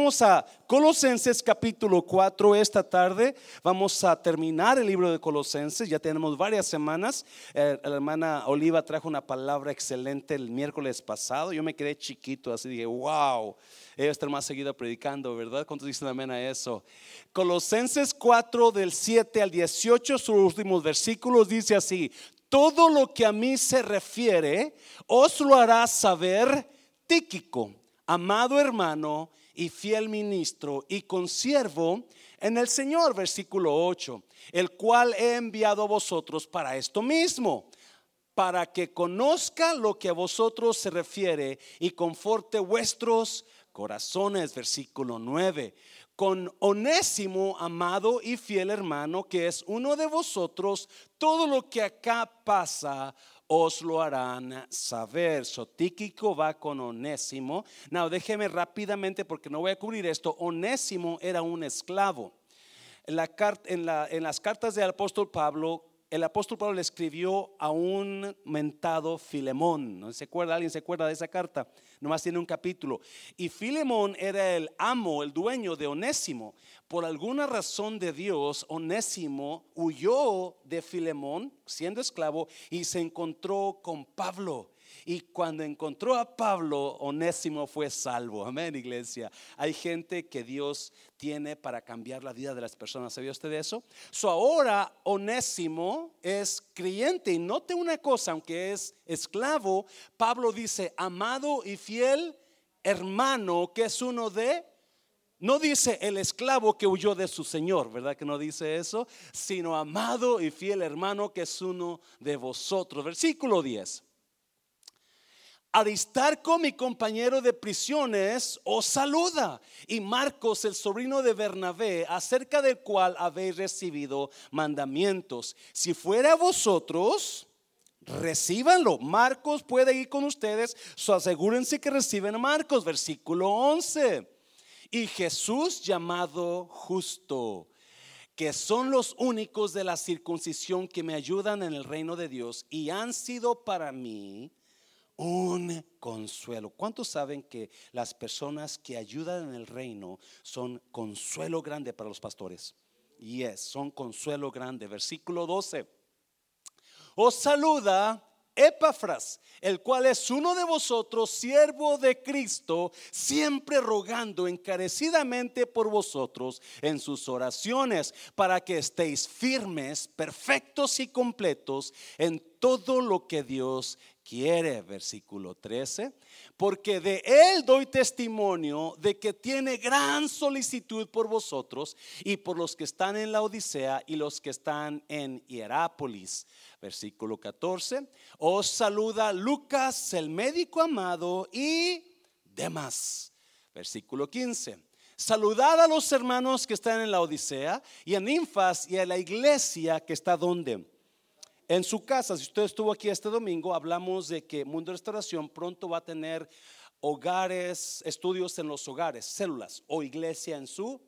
Vamos a Colosenses capítulo 4 esta tarde. Vamos a terminar el libro de Colosenses. Ya tenemos varias semanas. Eh, la hermana Oliva trajo una palabra excelente el miércoles pasado. Yo me quedé chiquito, así dije, wow, ella está más seguida predicando, ¿verdad? ¿Cuántos dicen amén a eso? Colosenses 4 del 7 al 18, sus últimos versículos, dice así, todo lo que a mí se refiere, os lo hará saber Tíquico, amado hermano y fiel ministro y consiervo en el Señor, versículo 8, el cual he enviado a vosotros para esto mismo, para que conozca lo que a vosotros se refiere y conforte vuestros corazones, versículo 9 con onésimo, amado y fiel hermano, que es uno de vosotros, todo lo que acá pasa os lo harán saber. Sotíquico va con Onésimo. No, déjeme rápidamente porque no voy a cubrir esto. Onésimo era un esclavo. En, la, en, la, en las cartas del apóstol Pablo, el apóstol Pablo le escribió a un mentado Filemón. ¿No se acuerda? ¿Alguien se acuerda de esa carta? Nomás tiene un capítulo. Y Filemón era el amo, el dueño de Onésimo. Por alguna razón de Dios, Onésimo huyó de Filemón, siendo esclavo, y se encontró con Pablo. Y cuando encontró a Pablo, Onésimo fue salvo. Amén, iglesia. Hay gente que Dios tiene para cambiar la vida de las personas. ¿Sabía usted de eso? So ahora Onésimo es creyente. Y note una cosa, aunque es esclavo, Pablo dice, amado y fiel hermano, que es uno de no dice el esclavo que huyó de su Señor, ¿verdad que no dice eso? Sino amado y fiel hermano que es uno de vosotros. Versículo 10. Aristarco, mi compañero de prisiones, os saluda. Y Marcos, el sobrino de Bernabé, acerca del cual habéis recibido mandamientos. Si fuera vosotros, recíbanlo. Marcos puede ir con ustedes, so asegúrense que reciben a Marcos. Versículo 11. Y Jesús llamado justo que son los únicos de la circuncisión que me ayudan en el reino de Dios y han sido para mí un consuelo. ¿Cuántos saben que las personas que ayudan en el reino son consuelo grande para los pastores? Yes, son consuelo grande. Versículo 12. Os saluda Epafras, el cual es uno de vosotros, siervo de Cristo, siempre rogando encarecidamente por vosotros en sus oraciones, para que estéis firmes, perfectos y completos en todo lo que Dios quiere, versículo 13, porque de él doy testimonio de que tiene gran solicitud por vosotros y por los que están en la Odisea y los que están en Hierápolis. Versículo 14, os saluda Lucas, el médico amado, y demás. Versículo 15. Saludad a los hermanos que están en la Odisea y a Ninfas y a la iglesia que está donde en su casa, si usted estuvo aquí este domingo, hablamos de que Mundo Restauración pronto va a tener hogares, estudios en los hogares, células o iglesia en su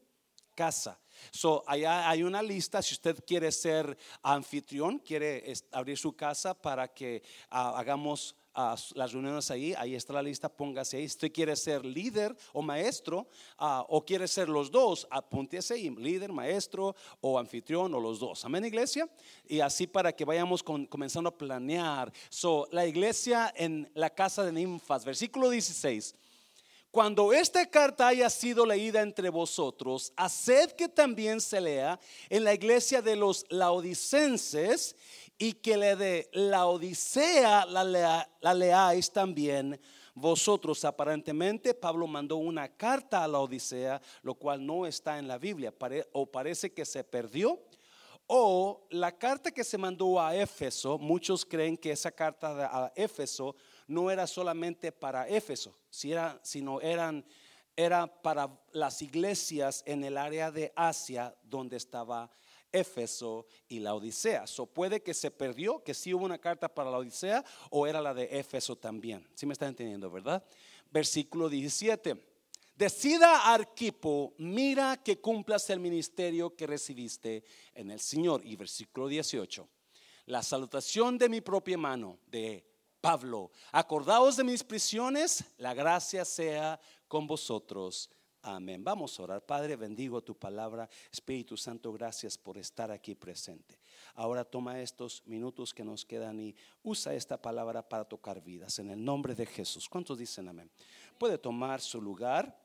casa. So, allá hay una lista, si usted quiere ser anfitrión, quiere abrir su casa para que ah, hagamos las reuniones ahí, ahí está la lista, póngase ahí. Si usted quiere ser líder o maestro, ah, o quiere ser los dos, apúntese ahí, líder, maestro o anfitrión o los dos. Amén, iglesia. Y así para que vayamos comenzando a planear. So, la iglesia en la casa de ninfas, versículo 16. Cuando esta carta haya sido leída entre vosotros, haced que también se lea en la iglesia de los laodicenses y que le de la Odisea la, leáis también vosotros. Aparentemente Pablo mandó una carta a la Odisea, lo cual no está en la Biblia, o parece que se perdió. O la carta que se mandó a Éfeso, muchos creen que esa carta a Éfeso no era solamente para Éfeso, sino eran, era para las iglesias en el área de Asia donde estaba Éfeso y la Odisea. So puede que se perdió, que sí hubo una carta para la Odisea o era la de Éfeso también. Si me están entendiendo, ¿verdad? Versículo 17. Decida Arquipo, mira que cumplas el ministerio que recibiste en el Señor. Y versículo 18. La salutación de mi propia mano, de Pablo. Acordaos de mis prisiones, la gracia sea con vosotros Amén. Vamos a orar. Padre, bendigo tu palabra. Espíritu Santo, gracias por estar aquí presente. Ahora toma estos minutos que nos quedan y usa esta palabra para tocar vidas. En el nombre de Jesús. ¿Cuántos dicen amén? Puede tomar su lugar.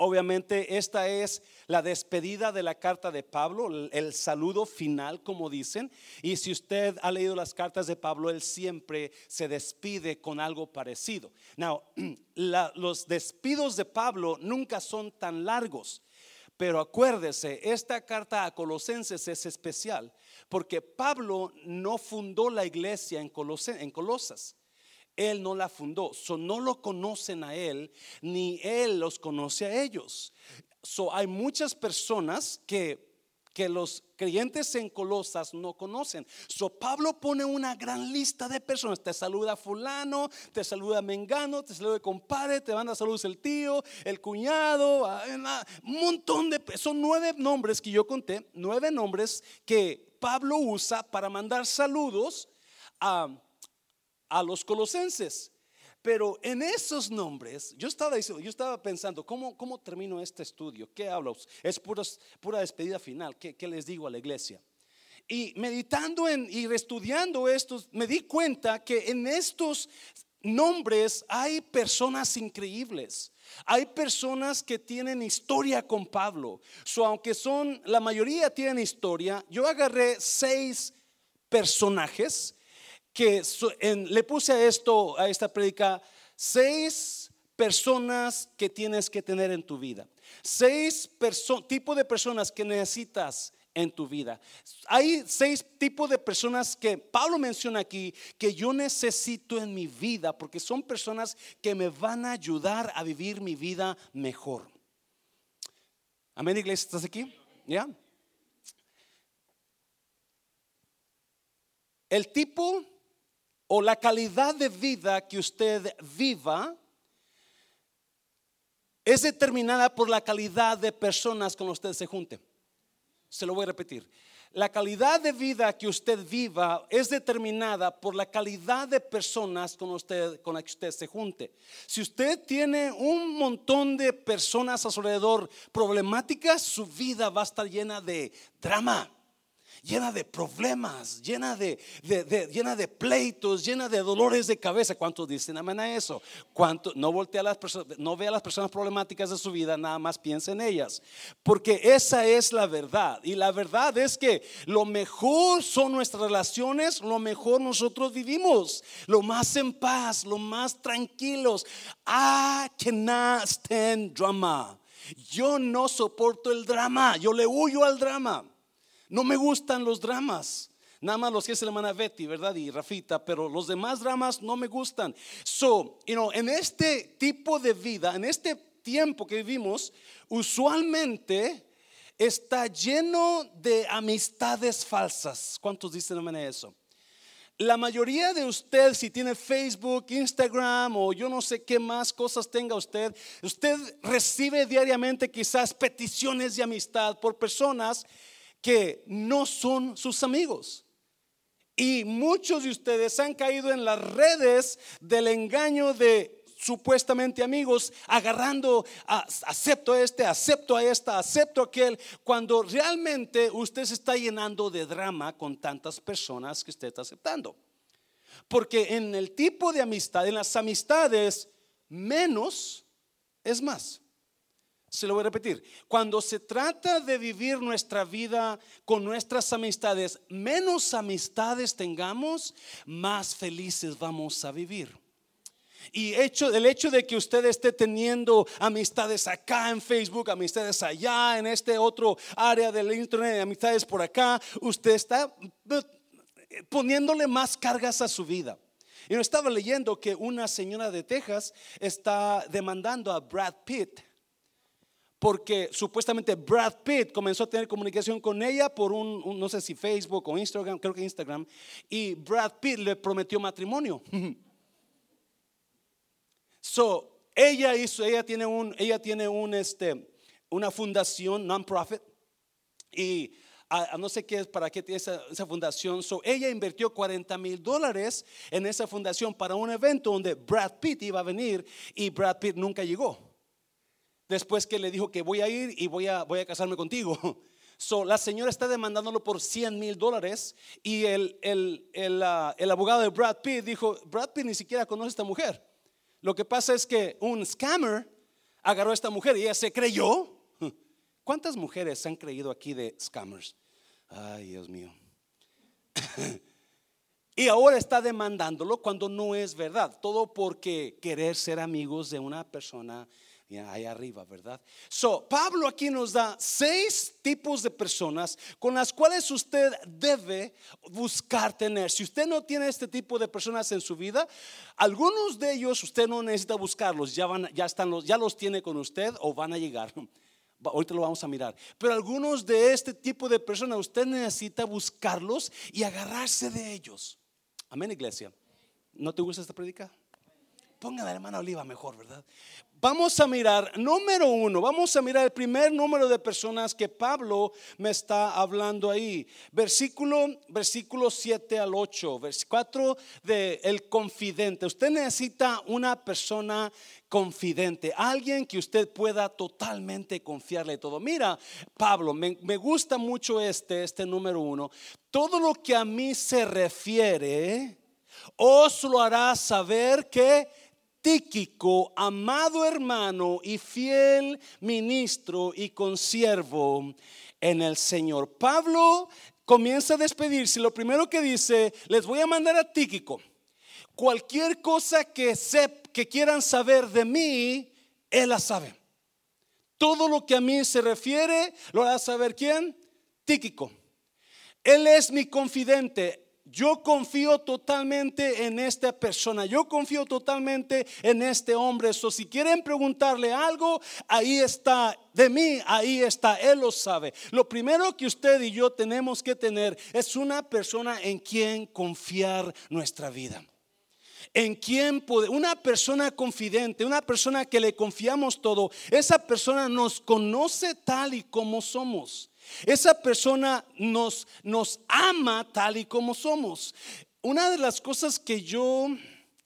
Obviamente esta es la despedida de la carta de Pablo, el saludo final, como dicen. Y si usted ha leído las cartas de Pablo, él siempre se despide con algo parecido. Now, los despidos de Pablo nunca son tan largos. Pero acuérdese, esta carta a Colosenses es especial porque Pablo no fundó la iglesia en, en Colosas. Él no la fundó. So, no lo conocen a él, ni él los conoce a ellos. So, hay muchas personas que que los creyentes en Colosas no conocen. So Pablo pone una gran lista de personas. Te saluda fulano, te saluda Mengano, te saluda el compadre, te manda saludos el tío, el cuñado, ah, un montón de... Son nueve nombres que yo conté, nueve nombres que Pablo usa para mandar saludos a a los colosenses. Pero en esos nombres, yo estaba, yo estaba pensando, ¿cómo, ¿cómo termino este estudio? ¿Qué hablo? Es pura, pura despedida final. ¿Qué, ¿Qué, les digo a la iglesia? Y meditando en, y estudiando estos, me di cuenta que en estos nombres hay personas increíbles. Hay personas que tienen historia con Pablo. So, aunque son, la mayoría tienen historia, yo agarré seis personajes que le puse a esto, a esta predica, seis personas que tienes que tener en tu vida. Seis tipos de personas que necesitas en tu vida. Hay seis tipos de personas que Pablo menciona aquí que yo necesito en mi vida porque son personas que me van a ayudar a vivir mi vida mejor. Amén, iglesia, ¿estás aquí? ¿Ya? El tipo o la calidad de vida que usted viva es determinada por la calidad de personas con usted se junte. Se lo voy a repetir. La calidad de vida que usted viva es determinada por la calidad de personas con usted con la que usted se junte. Si usted tiene un montón de personas a su alrededor problemáticas, su vida va a estar llena de drama llena de problemas, llena de, llena de pleitos, llena de dolores de cabeza. ¿Cuántos dicen amén a eso? ¿Cuánto, no voltea a las personas, no vea las personas problemáticas de su vida, nada más piensa en ellas. Porque esa es la verdad. Y la verdad es que lo mejor son nuestras relaciones, lo mejor nosotros vivimos, lo más en paz, lo más tranquilos. I cannot stand drama. Yo no soporto el drama, yo le huyo al drama. No me gustan los dramas. Nada más los que es la hermana Betty, ¿verdad? Y Rafita, pero los demás dramas no me gustan. So, you know, en este tipo de vida, en este tiempo que vivimos, usualmente está lleno de amistades falsas. ¿Cuántos dicen amén eso? La mayoría de usted, si tiene Facebook, Instagram o yo no sé qué más cosas tenga usted, usted recibe diariamente quizás peticiones de amistad por personas que no son sus amigos. Y muchos de ustedes han caído en las redes del engaño de supuestamente amigos, agarrando, acepto a este, acepto a esta, acepto a aquel, cuando realmente usted se está llenando de drama con tantas personas que usted está aceptando. Porque en el tipo de amistad, en las amistades, menos es más. Se lo voy a repetir. Cuando se trata de vivir nuestra vida con nuestras amistades, menos amistades tengamos, más felices vamos a vivir. Y hecho, el hecho de que usted esté teniendo amistades acá en Facebook, amistades allá en este otro área del internet, amistades por acá, usted está eh, poniéndole más cargas a su vida. Y yo estaba leyendo que una señora de Texas está demandando a Brad Pitt porque supuestamente Brad Pitt comenzó a tener comunicación con ella por un, no sé si Facebook o Instagram, creo que Instagram, y Brad Pitt le prometió matrimonio. so, ella hizo, ella tiene un, ella tiene un, este, una fundación non-profit y a, no sé qué es, para qué tiene esa fundación. So, ella invirtió 40 mil dólares en esa fundación para un evento donde Brad Pitt iba a venir y Brad Pitt nunca llegó. Después que le dijo que voy a ir y voy a, voy a casarme contigo. So, la señora está demandándolo por 100 mil dólares y el, el, ah, el, abogado de Brad Pitt dijo, Brad Pitt ni siquiera conoce a esta mujer. Lo que pasa es que un scammer agarró a esta mujer y ella se creyó. ¿Cuántas mujeres han creído aquí de scammers? Ay, Dios mío. y ahora está demandándolo cuando no es verdad. Todo porque querer ser amigos de una persona ahí arriba, ¿verdad? So, Pablo aquí nos da seis tipos de personas con las cuales usted debe buscar tener. Si usted no tiene este tipo de personas en su vida, algunos de ellos usted no necesita buscarlos, ya van, ya están los, ya los tiene con usted o van a llegar. Ahorita lo vamos a mirar. Pero algunos de este tipo de personas usted necesita buscarlos y agarrarse de ellos. Amén, iglesia. ¿No te gusta esta predica? Ponga la hermana Oliva mejor, ¿verdad? Vamos a mirar, número uno, vamos a mirar el primer número de personas que Pablo me está hablando ahí. Versículo, versículo 7 al 8, versículo 4 de el confidente. Usted necesita una persona confidente, alguien que usted pueda totalmente confiarle todo. Mira, Pablo, me, me gusta mucho este, este número uno. Todo lo que a mí se refiere, os lo hará saber que Tíquico, amado hermano y fiel ministro y consiervo en el Señor. Pablo comienza a despedirse. Lo primero que dice, les voy a mandar a Tíquico. Cualquier cosa que, que quieran saber de mí, él la sabe. Todo lo que a mí se refiere, lo hará saber quién? Tíquico. Él es mi confidente. Yo confío totalmente en esta persona. Yo confío totalmente en este hombre. So, si quieren preguntarle algo, ahí está. De mí, ahí está. Él lo sabe. Lo primero que usted y yo tenemos que tener es una persona en quien confiar nuestra vida en quien puede, una persona confidente, una persona que le confiamos todo, esa persona nos conoce tal y como somos. Esa persona nos, nos ama tal y como somos. Una de las cosas que yo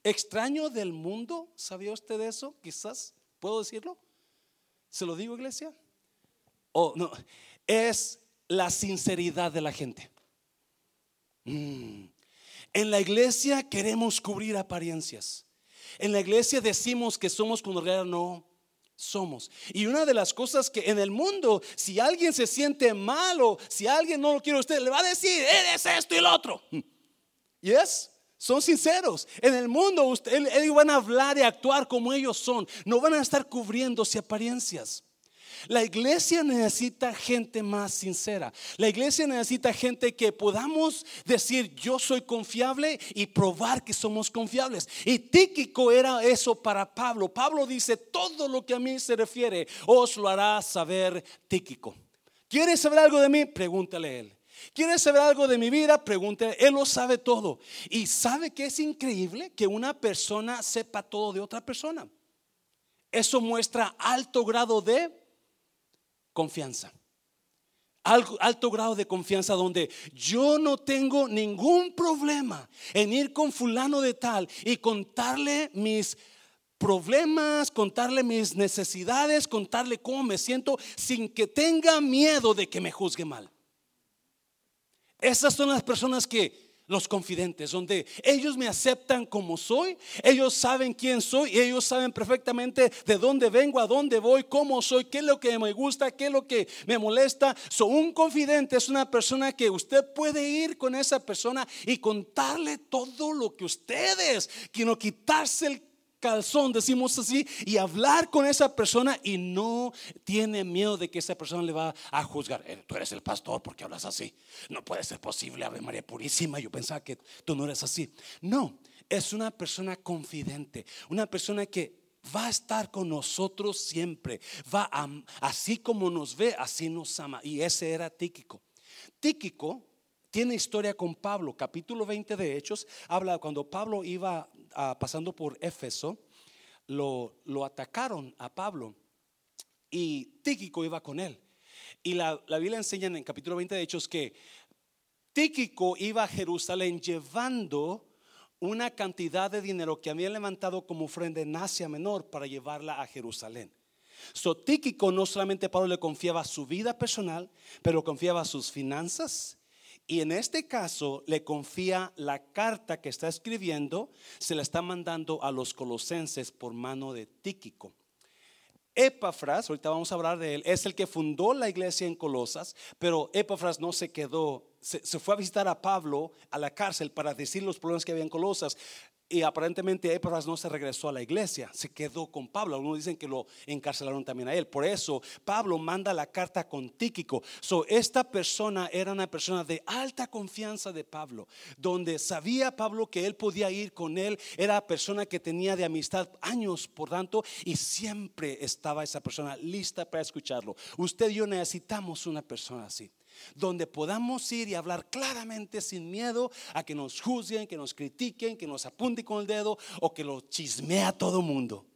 extraño del mundo, ¿sabía usted eso? Quizás, ¿puedo decirlo? ¿Se lo digo, iglesia? O no, es la sinceridad de la gente. Mm. En la iglesia queremos cubrir apariencias. En la iglesia decimos que somos cuando en realidad no somos. Y una de las cosas que en el mundo, si alguien se siente malo, si alguien no lo quiere usted, le va a decir, eres esto y lo otro. ¿Yes? Son sinceros. En el mundo usted, ellos van a hablar y actuar como ellos son. No van a estar cubriéndose apariencias. La iglesia necesita gente más sincera. La iglesia necesita gente que podamos decir yo soy confiable y probar que somos confiables. Y Tíquico era eso para Pablo. Pablo dice todo lo que a mí se refiere os lo hará saber Tíquico. ¿Quieres saber algo de mí? Pregúntale a él. ¿Quieres saber algo de mi vida? Pregúntale. Él lo sabe todo. Y sabe que es increíble que una persona sepa todo de otra persona. Eso muestra alto grado de confianza. Alto, grado de confianza donde yo no tengo ningún problema en ir con fulano de tal y contarle mis problemas, contarle mis necesidades, contarle cómo me siento sin que tenga miedo de que me juzgue mal. Esas son las personas que los confidentes, donde ellos me aceptan como soy, ellos saben quién soy y ellos saben perfectamente de dónde vengo, a dónde voy, cómo soy, qué es lo que me gusta, qué es lo que me molesta. So, un confidente es una persona que usted puede ir con esa persona y contarle todo lo que ustedes, que no quitarse el calzón, decimos así, y hablar con esa persona y no tiene miedo de que esa persona le va a juzgar. Eh, tú eres el pastor porque hablas así. No puede ser posible, Ave María Purísima. Yo pensaba que tú no eres así. No, es una persona confidente, una persona que va a estar con nosotros siempre. Va a, así como nos ve, así nos ama. Y ese era Tíquico. Tíquico tiene historia con Pablo. Capítulo 20 de Hechos habla cuando Pablo iba pasando por Éfeso, lo, atacaron a Pablo y Tíquico iba con él. Y la, la Biblia enseña en el capítulo 20 de Hechos que Tíquico iba a Jerusalén llevando una cantidad de dinero que habían levantado como ofrenda en Asia Menor para llevarla a Jerusalén. So, Tíquico no solamente Pablo le confiaba su vida personal, pero confiaba sus finanzas. Y en este caso le confía la carta que está escribiendo, se la está mandando a los colosenses por mano de Tíquico. Epafras, ahorita vamos a hablar de él, es el que fundó la iglesia en Colosas, pero Epafras no se quedó, se, se, fue a visitar a Pablo a la cárcel para decir los problemas que había en Colosas y aparentemente Epafras no se regresó a la iglesia, se quedó con Pablo. Algunos dicen que lo encarcelaron también a él. Por eso Pablo manda la carta con Tíquico. So, esta persona era una persona de alta confianza de Pablo, donde sabía Pablo que él podía ir con él. Era persona que tenía de amistad años, por tanto, y siempre estaba esa persona lista para escucharlo. Usted y yo necesitamos una persona así donde podamos ir y hablar claramente sin miedo a que nos juzguen, que nos critiquen, que nos apunten con el dedo o que lo chismea todo el mundo.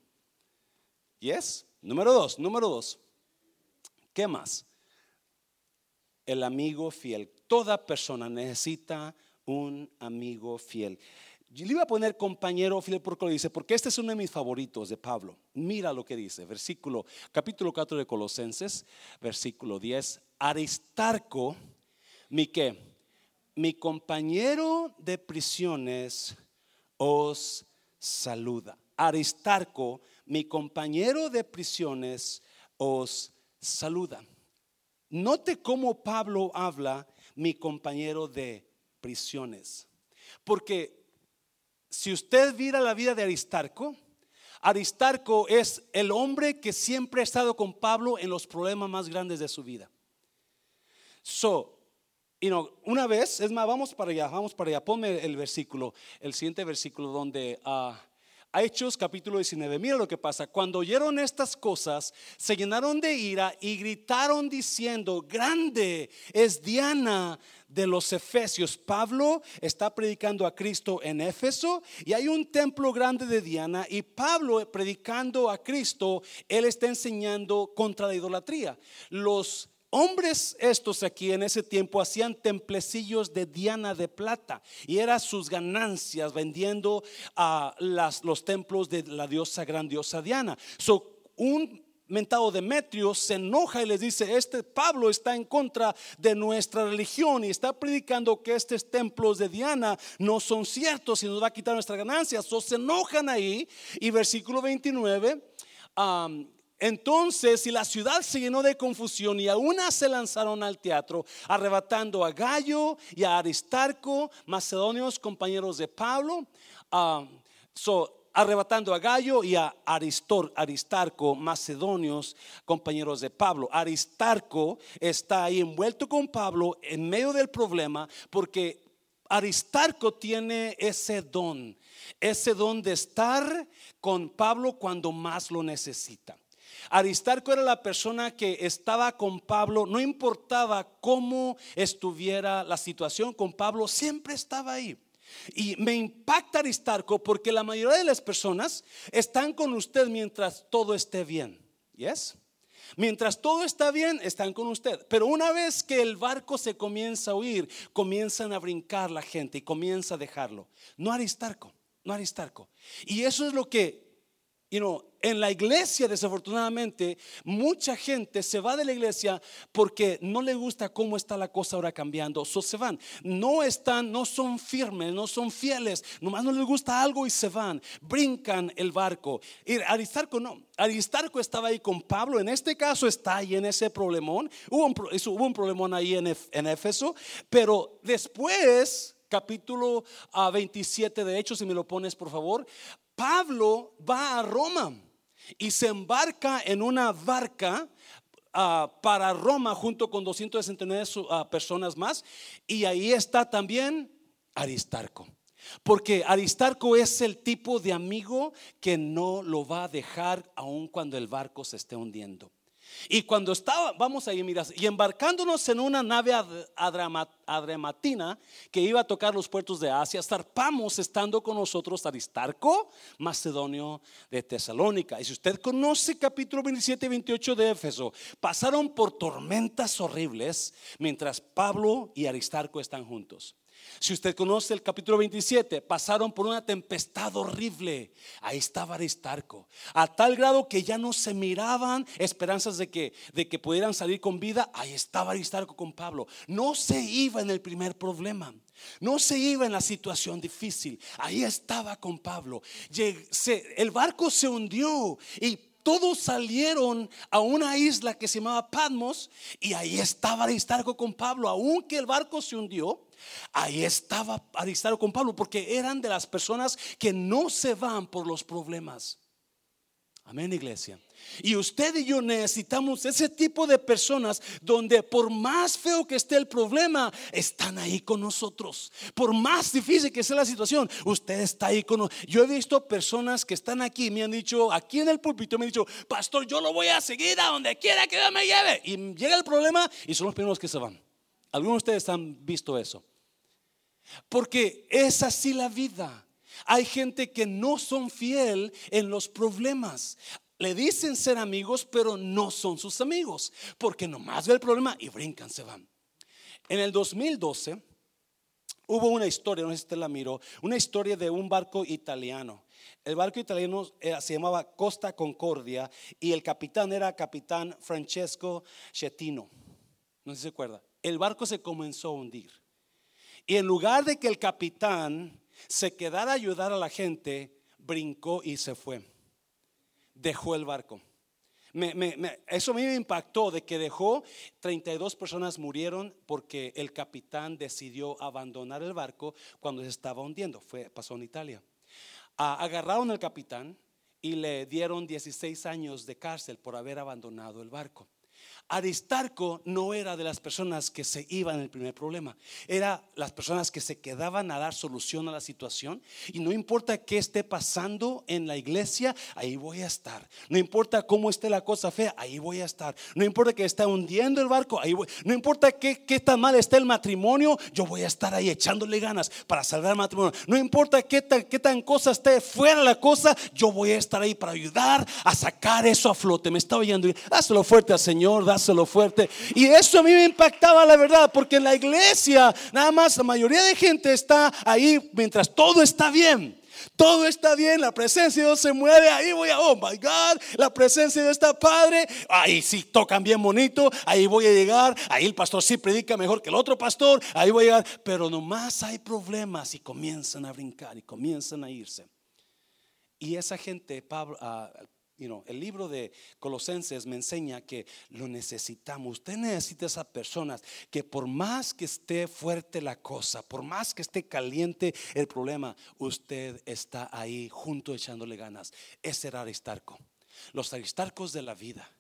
¿Yes? Número dos, número dos. ¿Qué más? El amigo fiel. Toda persona necesita un amigo fiel. Yo le iba a poner compañero fiel porque lo dice, porque este es uno de mis favoritos de Pablo. Mira lo que dice, versículo, capítulo 4 de Colosenses, versículo 10. Aristarco, mi mi compañero de prisiones os saluda. Aristarco, mi compañero de prisiones os saluda. Note cómo Pablo habla, mi compañero de prisiones. Porque si usted mira la vida de Aristarco, Aristarco es el hombre que siempre ha estado con Pablo en los problemas más grandes de su vida. So, you know, una vez, es más, vamos para allá, vamos para allá, ponme el versículo, el siguiente versículo donde uh, Hechos capítulo 19, mira lo que pasa, cuando oyeron estas cosas, se llenaron de ira y gritaron diciendo, grande es Diana de los Efesios. Pablo está predicando a Cristo en Éfeso y hay un templo grande de Diana y Pablo predicando a Cristo, él está enseñando contra la idolatría. Los hombres estos aquí en ese tiempo hacían templecillos de Diana de plata y eran sus ganancias vendiendo a las, los templos de la diosa grandiosa Diana. So, un mentado Demetrio se enoja y les dice, este Pablo está en contra de nuestra religión y está predicando que estos templos de Diana no son ciertos y nos va a quitar nuestras ganancias. So, se enojan ahí y versículo 29. Entonces, si la ciudad se llenó de confusión y aún se lanzaron al teatro, arrebatando a Gallo y a Aristarco, macedonios, compañeros de Pablo, so, arrebatando a Gallo y a Aristarco, macedonios, compañeros de Pablo. Aristarco está ahí envuelto con Pablo en medio del problema porque Aristarco tiene ese don, ese don de estar con Pablo cuando más lo necesita. Aristarco era la persona que estaba con Pablo, no importaba cómo estuviera la situación con Pablo, siempre estaba ahí. Y me impacta Aristarco porque la mayoría de las personas están con usted mientras todo esté bien. ¿Yes? Mientras todo está bien, están con usted. Pero una vez que el barco se comienza a huir, comienzan a brincar la gente y comienza a dejarlo. No Aristarco, no Aristarco. Y eso es lo que You know, en la iglesia, desafortunadamente, mucha gente se va de la iglesia porque no le gusta cómo está la cosa ahora cambiando. So se van. No están, no son firmes, no son fieles. Nomás no les gusta algo y se van. Brincan el barco. Aristarco no. Aristarco estaba ahí con Pablo. En este caso está ahí en ese problemón. Hubo un, hubo un problemón ahí en, en Éfeso. Pero después capítulo 27 ah, de Hechos, si me lo pones por favor, Pablo va a Roma y se embarca en una barca ah, para Roma junto con 269 uh, personas más. Y ahí está también Aristarco. Porque Aristarco es el tipo de amigo que no lo va a dejar aun cuando el barco se esté hundiendo. Y cuando estaba, vamos ahí, mira, y embarcándonos en una nave adrematina que iba a tocar los puertos de Asia, zarpamos estando con nosotros Aristarco, macedonio de Tesalónica. Y si usted conoce capítulo 27 y 28 de Éfeso, pasaron por tormentas horribles mientras Pablo y Aristarco están juntos. Si usted conoce el capítulo 27, pasaron por una tempestad horrible. Ahí estaba Aristarco. A tal grado que ya no se miraban esperanzas de que, de que pudieran salir con vida. Ahí estaba Aristarco con Pablo. No se iba en el primer problema. No se iba en la situación difícil. Ahí estaba con Pablo. El barco se hundió y todos salieron a una isla que se llamaba Patmos y ahí estaba Aristarco con Pablo. Aunque el barco se hundió, ahí estaba Aristarco con Pablo porque eran de las personas que no se van por los problemas. Amén, iglesia. Y usted y yo necesitamos ese tipo de personas donde por más feo que esté el problema, están ahí con nosotros. Por más difícil que sea la situación, usted está ahí con nosotros. Yo he visto personas que están aquí, me han dicho, aquí en el púlpito, me han dicho, pastor, yo lo voy a seguir a donde quiera que me lleve. Y llega el problema y son los primeros que se van. Algunos de ustedes han visto eso. Porque es así la vida. Hay gente que no son fiel en los problemas le dicen ser amigos, pero no son sus amigos, porque nomás ve el problema y brincan, se van. En el 2012 hubo una historia, no sé si usted la miró, una historia de un barco italiano. El barco italiano eh, se llamaba Costa Concordia y el capitán era capitán Francesco Schettino. No sé si se acuerda. El barco se comenzó a hundir. Y en lugar de que el capitán se quedara a ayudar a la gente, brincó y se fue dejó el barco. eso a mí me impactó de que dejó 32 personas murieron porque el capitán decidió abandonar el barco cuando se estaba hundiendo. Fue, pasó en Italia. agarraron al capitán y le dieron 16 años de cárcel por haber abandonado el barco. Aristarco no era de las personas que se iban en el primer problema, era las personas que se quedaban a dar solución a la situación y no importa qué esté pasando en la iglesia, ahí voy a estar. No importa cómo esté la cosa fea, ahí voy a estar. No importa que esté hundiendo el barco, ahí voy. No importa qué, qué tan mal esté el matrimonio, yo voy a estar ahí echándole ganas para salvar el matrimonio. No importa qué tan, qué tan cosa esté fuera la cosa, yo voy a estar ahí para ayudar a sacar eso a flote. Me está oyendo, dáselo fuerte al Señor, lo fuerte. Y eso a mí me impactaba la verdad, porque en la iglesia nada más la mayoría de gente está ahí mientras todo está bien. Todo está bien, la presencia de Dios se mueve, ahí voy a, oh my God, la presencia de Dios está padre, ahí sí tocan bien bonito, ahí voy a llegar, ahí el pastor sí predica mejor que el otro pastor, ahí voy a llegar, pero nomás hay problemas y comienzan a brincar y comienzan a irse. Y esa gente, Pablo, uh, el libro de Colosenses me enseña que lo necesitamos. Usted necesita esas personas que por más que esté fuerte la cosa, por más que esté caliente el problema, usted está ahí junto echándole ganas. Ese era Aristarco. Los Aristarcos de la vida.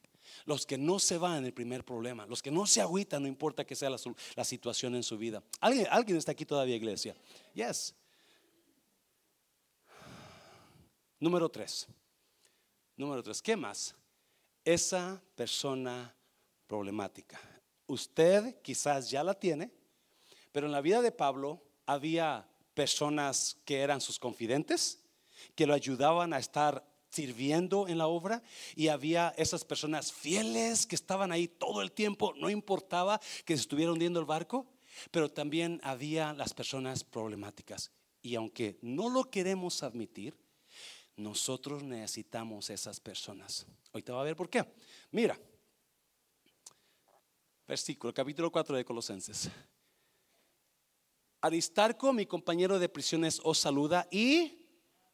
Los que no se van en el primer problema, los que no se agüitan, no importa que sea la, la situación en su vida. ¿Alguien, ¿Alguien está aquí todavía, iglesia? Yes. Número tres. Número tres, ¿qué más? Esa persona problemática. Usted quizás ya la tiene, pero en la vida de Pablo había personas que eran sus confidentes, que lo ayudaban a estar sirviendo en la obra y había esas personas fieles que estaban ahí todo el tiempo, no importaba que se estuviera hundiendo el barco, pero también había las personas problemáticas. Y aunque no lo queremos admitir, nosotros necesitamos esas personas. Ahorita va a ver por qué. Mira, versículo, capítulo 4 de Colosenses. Aristarco, mi compañero de prisiones, os saluda y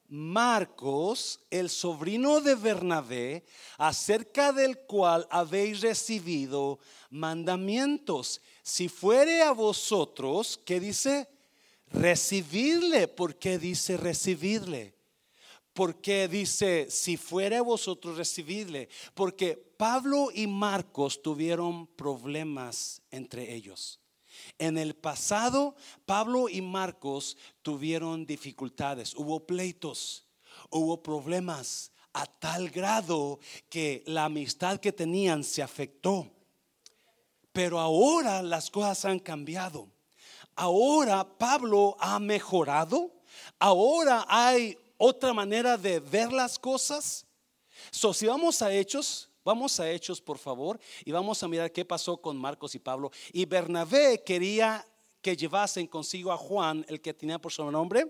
Marcos, el sobrino de Bernabé, acerca del cual habéis recibido mandamientos. Si fuere a vosotros, ¿qué dice? Recibirle. ¿Por qué dice recibirle? Porque dice, si fuera vosotros recibirle, porque Pablo y Marcos tuvieron problemas entre ellos. En el pasado, Pablo y Marcos tuvieron dificultades, hubo pleitos, hubo problemas a tal grado que la amistad que tenían se afectó. Pero ahora las cosas han cambiado. Ahora Pablo ha mejorado. Ahora hay otra manera de ver las cosas. So, si vamos a Hechos, vamos a Hechos por favor y vamos a mirar qué pasó con Marcos y Pablo. Y Bernabé quería que llevasen consigo a Juan, el que tenía por su nombre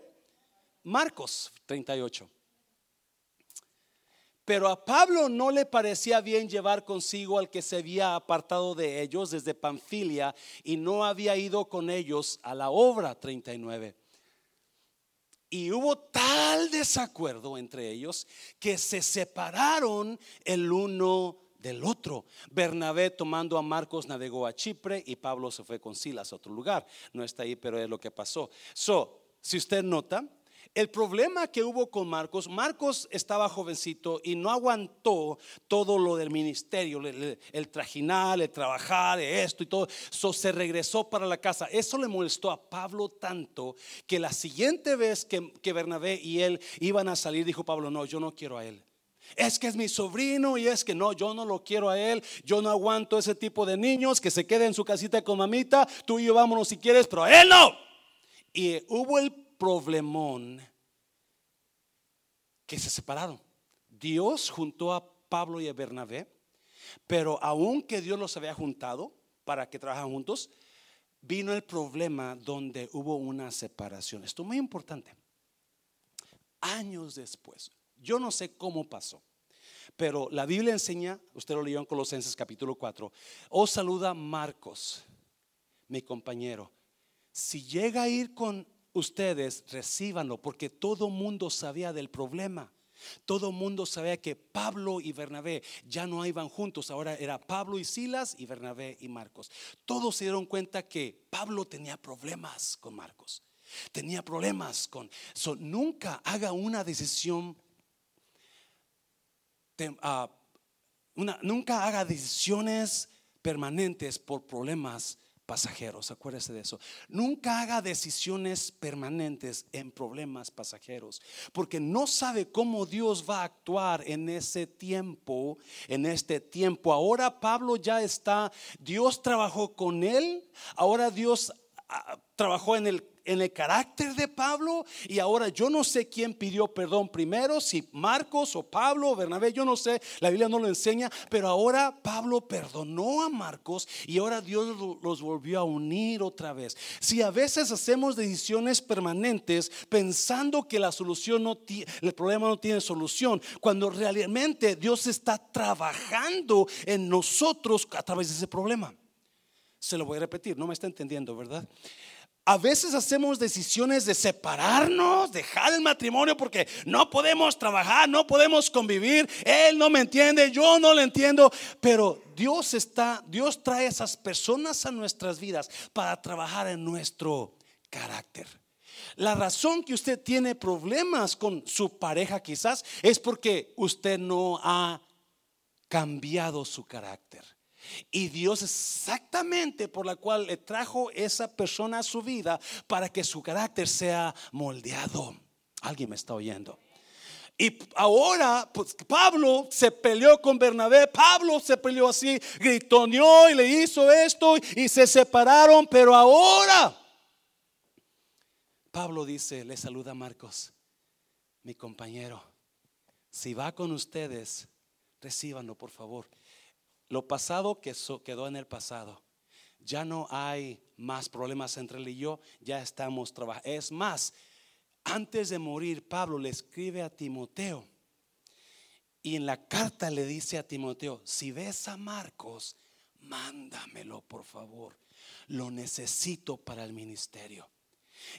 Marcos 38. Pero a Pablo no le parecía bien llevar consigo al que se había apartado de ellos desde Panfilia y no había ido con ellos a la obra 39. Y hubo tal desacuerdo entre ellos que se separaron el uno del otro. Bernabé tomando a Marcos navegó a Chipre y Pablo se fue con Silas a otro lugar. No está ahí, pero es lo que pasó. So, si usted nota, el problema que hubo con Marcos, Marcos estaba jovencito y no aguantó todo lo del ministerio, el, trajinar, el trabajar, esto y todo. So, se regresó para la casa. Eso le molestó a Pablo tanto que la siguiente vez que, que Bernabé y él iban a salir, dijo Pablo, no, yo no quiero a él. Es que es mi sobrino y es que no, yo no lo quiero a él. Yo no aguanto ese tipo de niños que se queden en su casita con mamita. Tú y yo vámonos si quieres, pero a él no. Y hubo el problemón que se separaron. Dios juntó a Pablo y a Bernabé, pero aunque Dios los había juntado para que trabajaran juntos, vino el problema donde hubo una separación. Esto es muy importante. Años después, yo no sé cómo pasó, pero la Biblia enseña, usted lo leyó en Colosenses capítulo 4, os saluda Marcos, mi compañero. Si llega a ir con ustedes recíbanlo, porque todo mundo sabía del problema. Todo mundo sabía que Pablo y Bernabé ya no iban juntos, ahora era Pablo y Silas y Bernabé y Marcos. Todos se dieron cuenta que Pablo tenía problemas con Marcos, tenía problemas con... nunca haga una decisión, ah, nunca haga decisiones permanentes por problemas pasajeros, acuérdese de eso. Nunca haga decisiones permanentes en problemas pasajeros, porque no sabe cómo Dios va a actuar en ese tiempo, en este tiempo. Ahora Pablo ya está, Dios trabajó con él, ahora Dios trabajó en el en el carácter de Pablo y ahora yo no sé quién pidió perdón primero, si Marcos o Pablo o Bernabé, yo no sé, la Biblia no lo enseña, pero ahora Pablo perdonó a Marcos y ahora Dios los volvió a unir otra vez. Si a veces hacemos decisiones permanentes pensando que la solución no el problema no tiene solución, cuando realmente Dios está trabajando en nosotros a través de ese problema. Se lo voy a repetir, no me está entendiendo, ¿verdad? A veces hacemos decisiones de separarnos, dejar el matrimonio porque no podemos trabajar, no podemos convivir. Él no me entiende, yo no lo entiendo. Pero Dios está, Dios trae esas personas a nuestras vidas para trabajar en nuestro carácter. La razón que usted tiene problemas con su pareja quizás es porque usted no ha cambiado su carácter. Y Dios exactamente por la cual le trajo esa persona a su vida para que su carácter sea moldeado. Alguien me está oyendo. Y ahora, pues Pablo se peleó con Bernabé, Pablo se peleó así, gritoneó y le hizo esto y se separaron, pero ahora Pablo dice, le saluda a Marcos, mi compañero, si va con ustedes, recíbanlo por favor. Lo pasado que quedó en el pasado. Ya no hay más problemas entre él y yo, ya estamos trabajando. Es más, antes de morir, Pablo le escribe a Timoteo y en la carta le dice a Timoteo, si ves a Marcos, mándamelo por favor. Lo necesito para el ministerio.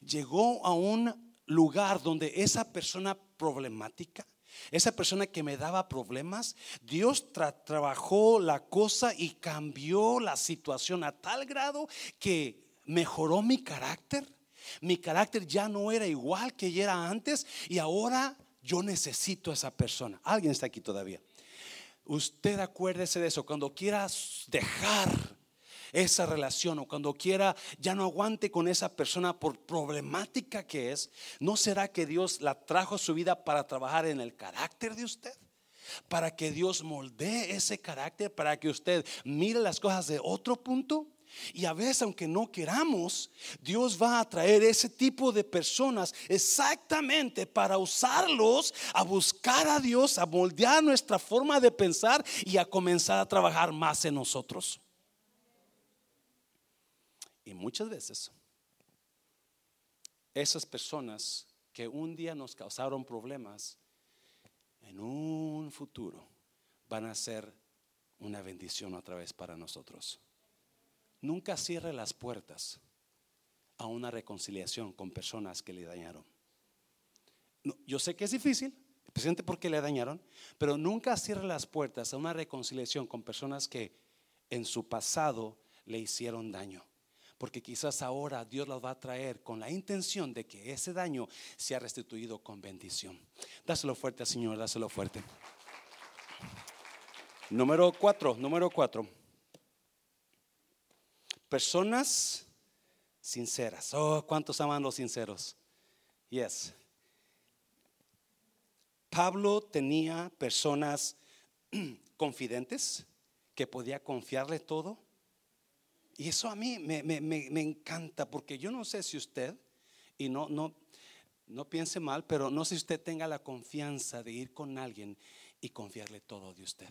Llegó a un lugar donde esa persona problemática esa persona que me daba problemas, Dios trabajó la cosa y cambió la situación a tal grado que mejoró mi carácter. Mi carácter ya no era igual que era antes y ahora yo necesito a esa persona. Alguien está aquí todavía. Usted acuérdese de eso. Cuando quieras dejar esa relación o cuando quiera ya no aguante con esa persona por problemática que es, ¿no será que Dios la trajo a su vida para trabajar en el carácter de usted? Para que Dios moldee ese carácter, para que usted mire las cosas de otro punto. Y a veces, aunque no queramos, Dios va a traer ese tipo de personas exactamente para usarlos a buscar a Dios, a moldear nuestra forma de pensar y a comenzar a trabajar más en nosotros. Y muchas veces esas personas que un día nos causaron problemas, en un futuro van a ser una bendición otra vez para nosotros. Nunca cierre las puertas a una reconciliación con personas que le dañaron. yo sé que es difícil, especialmente porque le dañaron, pero nunca cierre las puertas a una reconciliación con personas que en su pasado le hicieron daño. Porque quizás ahora Dios las va a traer con la intención de que ese daño sea restituido con bendición. Dáselo fuerte, Señor, dáselo fuerte. Número cuatro, número cuatro. Personas sinceras. Oh, ¿cuántos aman los sinceros? Yes. Pablo tenía personas confidentes que podía confiarle todo. Y eso a mí me, me, encanta porque yo no sé si usted, y no, no, no piense mal, pero no sé si usted tenga la confianza de ir con alguien y confiarle todo de usted.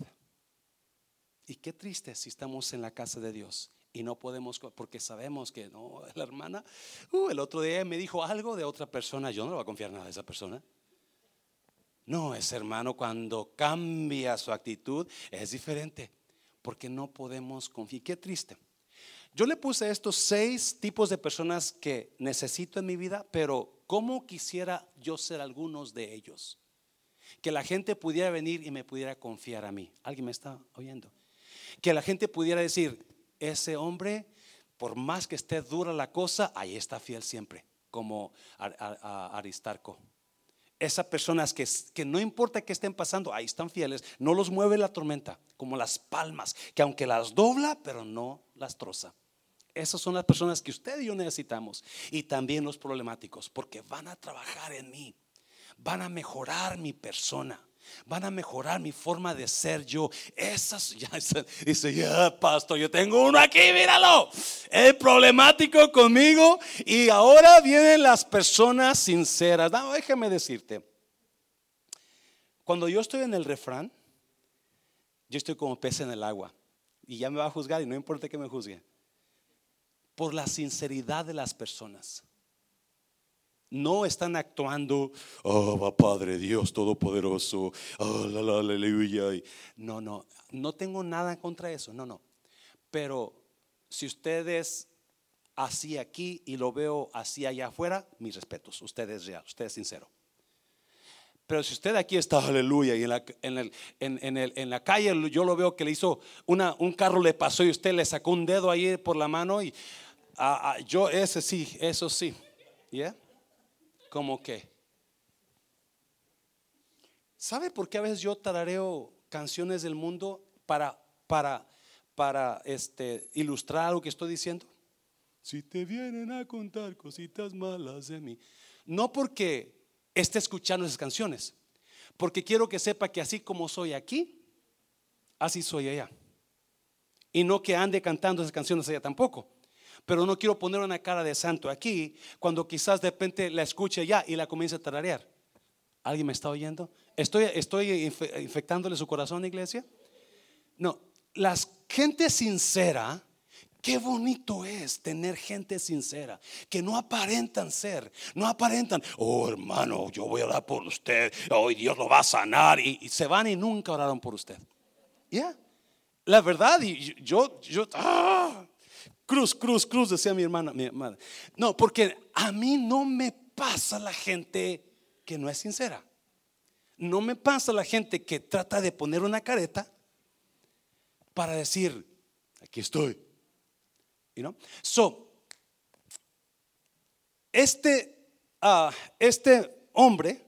Y qué triste si estamos en la casa de Dios y no podemos, porque sabemos que no, la hermana, uh, el otro día me dijo algo de otra persona, yo no le voy a confiar nada a esa persona. No, ese hermano cuando cambia su actitud es diferente, porque no podemos confiar. Qué triste. Yo le puse estos seis tipos de personas que necesito en mi vida, pero ¿cómo quisiera yo ser algunos de ellos? Que la gente pudiera venir y me pudiera confiar a mí. ¿Alguien me está oyendo? Que la gente pudiera decir, ese hombre, por más que esté dura la cosa, ahí está fiel siempre, como Aristarco. Esas personas que, que no importa que estén pasando, ahí están fieles, no los mueve la tormenta, como las palmas, que aunque las dobla, pero no las troza. Esas son las personas que usted y yo necesitamos. Y también los problemáticos, porque van a trabajar en mí, van a mejorar mi persona. Van a mejorar mi forma de ser yo. Esas, ya, dice, ya, pastor, yo tengo uno aquí, míralo. Es problemático conmigo. Y ahora vienen las personas sinceras. No, déjame decirte. Cuando yo estoy en el refrán, yo estoy como pez en el agua. Y ya me va a juzgar y no importa que me juzgue por la sinceridad de las personas. No están actuando, oh, Padre Dios Todopoderoso, oh, la, aleluya. No, no, no tengo nada contra eso, no, no. Pero si ustedes así aquí y lo veo así allá afuera, mis respetos, usted es real, usted es sincero. Pero si usted aquí está, aleluya, y en la, en, el, en, el, en la calle yo lo veo que le hizo, una, un carro le pasó y usted le sacó un dedo ahí por la mano y ah, ah, yo ese sí, eso sí. ¿Ya? ¿Cómo que? ¿Sabe por qué a veces yo tarareo canciones del mundo para, para, para este, ilustrar lo que estoy diciendo? Si te vienen a contar cositas malas de mí. No porque esté escuchando esas canciones. Porque quiero que sepa que así como soy aquí, así soy allá. Y no que ande cantando esas canciones allá tampoco. Pero no quiero poner una cara de santo aquí cuando quizás de repente la escuche ya y la comience a tararear. ¿Alguien me está oyendo? ¿Estoy, estoy infectándole su corazón, iglesia? No, la gente sincera Qué bonito es tener gente sincera, que no aparentan ser, no aparentan, oh hermano, yo voy a orar por usted, hoy Dios lo va a sanar, y, se van y nunca oraron por usted. Ya, la verdad, y yo, yo, ah, cruz, cruz, cruz, decía mi hermana, mi madre. No, porque a mí no me pasa la gente que no es sincera. No me pasa la gente que trata de poner una careta para decir, aquí estoy You know? So, este, uh, este hombre,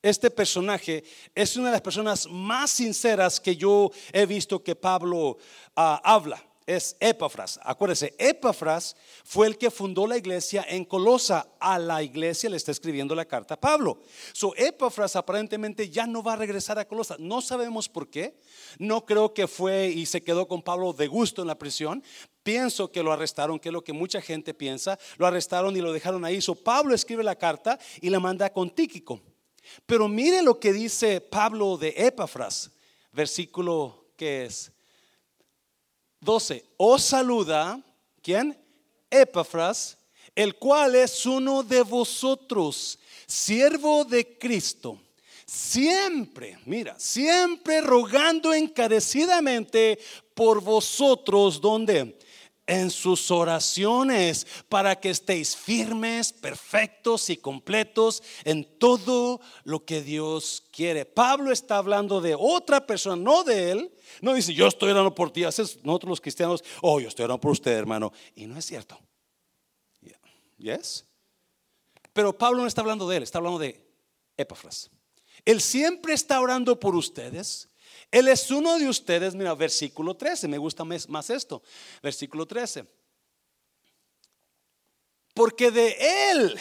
este personaje, es una de las personas más sinceras que yo he visto que Pablo uh, habla es Epafras. Acuérdese, Epafras fue el que fundó la iglesia en Colosa. A la iglesia le está escribiendo la carta a Pablo. So, Epafras aparentemente ya no va a regresar a Colosa. No sabemos por qué. No creo que fue y se quedó con Pablo de gusto en la prisión. Pienso que lo arrestaron, que es lo que mucha gente piensa. Lo arrestaron y lo dejaron ahí. So, Pablo escribe la carta y la manda con Tíquico. Pero mire lo que dice Pablo de Epafras, versículo que es 12. Os saluda, ¿quién? Epafras, el cual es uno de vosotros, siervo de Cristo, siempre, mira, siempre rogando encarecidamente por vosotros, donde en sus oraciones para que estéis firmes, perfectos y completos en todo lo que Dios quiere. Pablo está hablando de otra persona, no de él. No dice, yo estoy orando por ti. Haces nosotros los cristianos, oh, yo estoy orando por usted, hermano. Y no es cierto. ¿Yes? Pero Pablo no está hablando de él, está hablando de Epafras. Él siempre está orando por ustedes él es uno de ustedes, mira, versículo 13, me gusta más esto, versículo 13. Porque de Él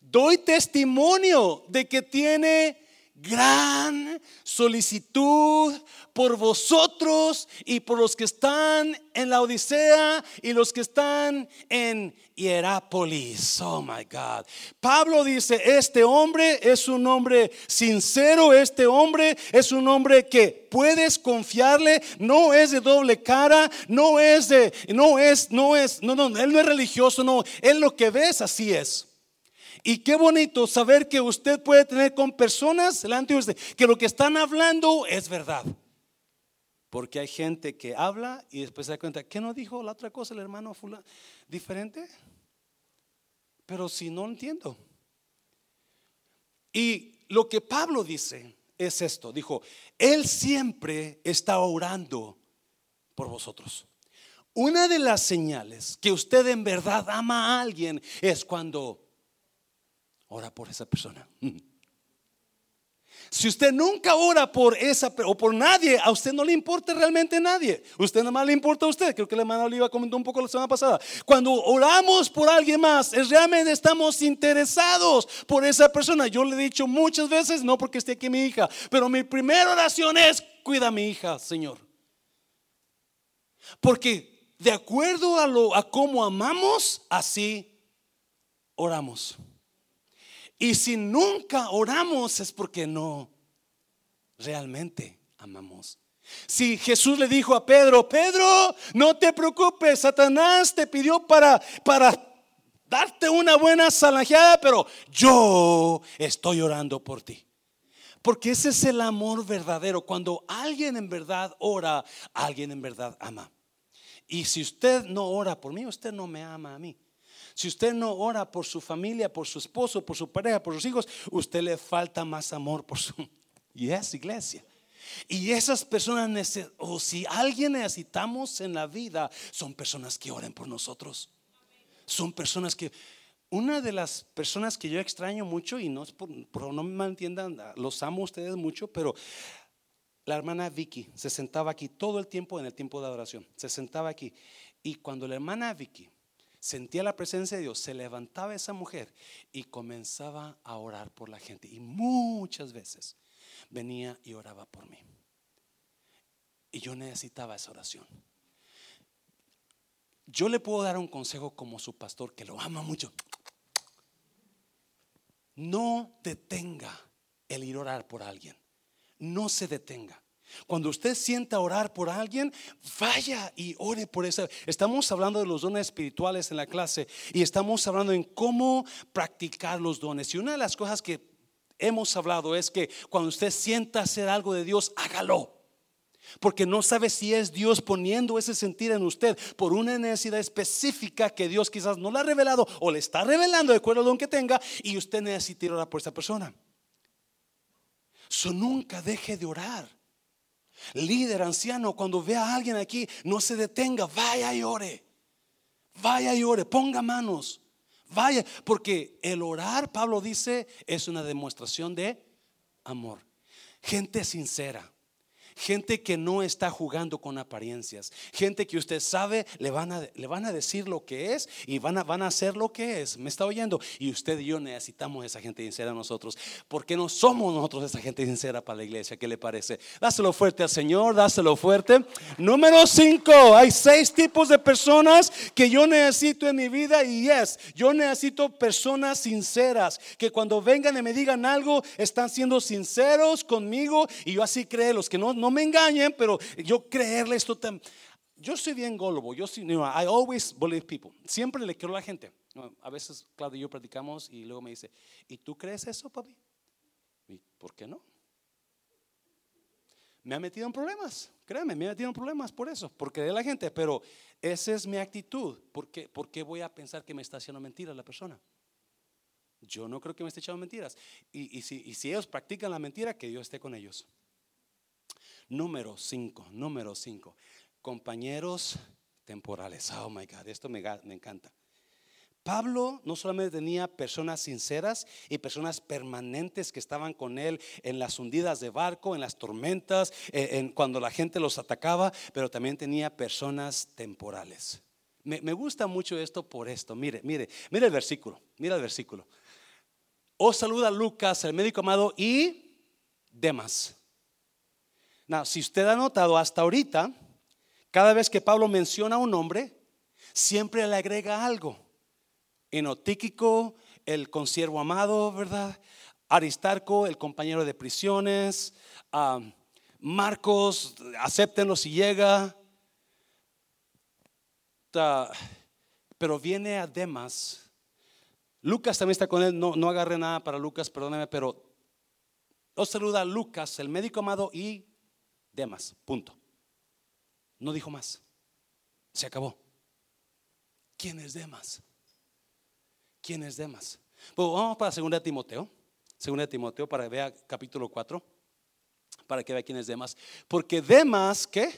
doy testimonio de que tiene gran solicitud por vosotros y por los que están en la Odisea y los que están en Hierápolis. Oh my God. Pablo dice, este hombre es un hombre sincero, este hombre es un hombre que puedes confiarle, no es de doble cara, no es de, no es, no es, no, no, él no es religioso, no, él lo que ves así es. Y qué bonito saber que usted puede tener con personas delante de usted que lo que están hablando es verdad. Porque hay gente que habla y después se da cuenta, ¿qué no dijo la otra cosa el hermano fulano? ¿Diferente? Pero si no entiendo. Y lo que Pablo dice es esto. Dijo, Él siempre está orando por vosotros. Una de las señales que usted en verdad ama a alguien es cuando ora por esa persona. Si usted nunca ora por esa o por nadie, a usted no le importa realmente nadie. Usted nada más le importa a usted. Creo que la hermana Oliva comentó un poco la semana pasada. Cuando oramos por alguien más, es realmente estamos interesados por esa persona. Yo le he dicho muchas veces, no porque esté aquí mi hija, pero mi primera oración es, cuida a mi hija, Señor. Porque de acuerdo a, lo, a cómo amamos, así oramos. Y si nunca oramos es porque no realmente amamos. Si Jesús le dijo a Pedro, Pedro, no te preocupes, Satanás te pidió para, para darte una buena salajeada, pero yo estoy orando por ti. Porque ese es el amor verdadero. Cuando alguien en verdad ora, alguien en verdad ama. Y si usted no ora por mí, usted no me ama a mí. Si usted no ora por su familia, por su esposo, por su pareja, por sus hijos, usted le falta más amor por su... Y es iglesia. Y esas personas, o si alguien necesitamos en la vida, son personas que oren por nosotros. Son personas que... Una de las personas que yo extraño mucho, y no, es por, no me entiendan, los amo a ustedes mucho, pero la hermana Vicky se sentaba aquí todo el tiempo en el tiempo de adoración. Se sentaba aquí. Y cuando la hermana Vicky sentía la presencia de Dios, se levantaba esa mujer y comenzaba a orar por la gente. Y muchas veces venía y oraba por mí. Y yo necesitaba esa oración. Yo le puedo dar un consejo como su pastor que lo ama mucho. No detenga el ir a orar por alguien. No se detenga. Cuando usted sienta orar por alguien, vaya y ore por eso. Estamos hablando de los dones espirituales en la clase y estamos hablando en cómo practicar los dones. Y una de las cosas que hemos hablado es que cuando usted sienta hacer algo de Dios, hágalo. Porque no sabe si es Dios poniendo ese sentir en usted por una necesidad específica que Dios quizás no le ha revelado o le está revelando de acuerdo al don que tenga y usted necesita orar por esa persona. So nunca deje de orar. Líder, anciano, cuando vea a alguien aquí, no se detenga, vaya y ore. Vaya y ore, ponga manos. Vaya, porque el orar, Pablo dice, es una demostración de amor. Gente sincera. Gente que no está jugando con apariencias. Gente que usted sabe le van a, le van a decir lo que es y van a, van a hacer lo que es. ¿Me está oyendo? Y usted y yo necesitamos esa gente sincera nosotros. Porque no somos nosotros esa gente sincera para la iglesia. ¿Qué le parece? Dáselo fuerte al Señor, dáselo fuerte. Número cinco. Hay seis tipos de personas que yo necesito en mi vida y es, yo necesito personas sinceras. Que cuando vengan y me digan algo, están siendo sinceros conmigo y yo así creo. Los que no, no me engañen, pero yo creerle esto yo soy bien golobo, yo soy, I always believe people. Siempre le quiero a la gente. A veces Claudio y yo practicamos y luego me dice, ¿y tú crees eso, papi? ¿Y por qué no? Me ha metido en problemas, créeme, me ha metido en problemas por eso, porque de la gente, pero esa es mi actitud. ¿Por qué, ¿Por qué voy a pensar que me está haciendo mentira la persona? Yo no creo que me esté echando mentiras. Y, si, y si ellos practican la mentira, que Dios esté con ellos. Número 5, número 5. Compañeros temporales. Oh my God, esto me, me encanta. Pablo no solamente tenía personas sinceras y personas permanentes que estaban con él en las hundidas de barco, en las tormentas, eh, en, cuando la gente los atacaba, pero también tenía personas temporales. Me, me, gusta mucho esto por esto. Mire, mire, mire el versículo, mira el versículo. Os saluda Lucas, el médico amado, y demás. Now, si usted ha notado hasta ahorita, cada vez que Pablo menciona un nombre, siempre le agrega algo. Enotíquico, el consiervo amado, ¿verdad? Aristarco, el compañero de prisiones. Marcos, acéptenlo si llega. pero viene a Demas. Lucas también está con él. No, no agarre nada para Lucas, perdóname, pero os saluda Lucas, el médico amado, y Demas. Punto. No dijo más. Se acabó. ¿Quién es Demas? ¿Quién es Demas? Pues vamos para 2 Timoteo. 2 Timoteo para que vea capítulo 4. Para que vea quién es Demas. Porque Demas, ¿qué?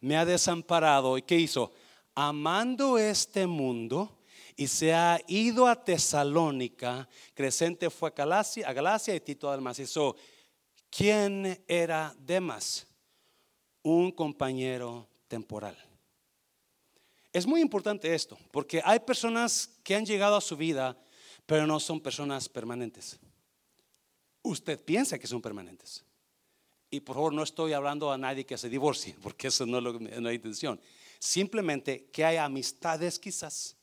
Me ha desamparado. ¿Y qué hizo? Amando este mundo y se ha ido a Tesalónica. Crescente fue a Galacia, a Galacia y Tito además. Eso, ¿quién era Demas? Un compañero temporal. Es muy importante esto, porque hay personas que han llegado a su vida, pero no son personas permanentes. Usted piensa que son permanentes. Y por favor, no estoy hablando a nadie que se divorcie, porque eso no es, la intención. Simplemente que hay amistades quizás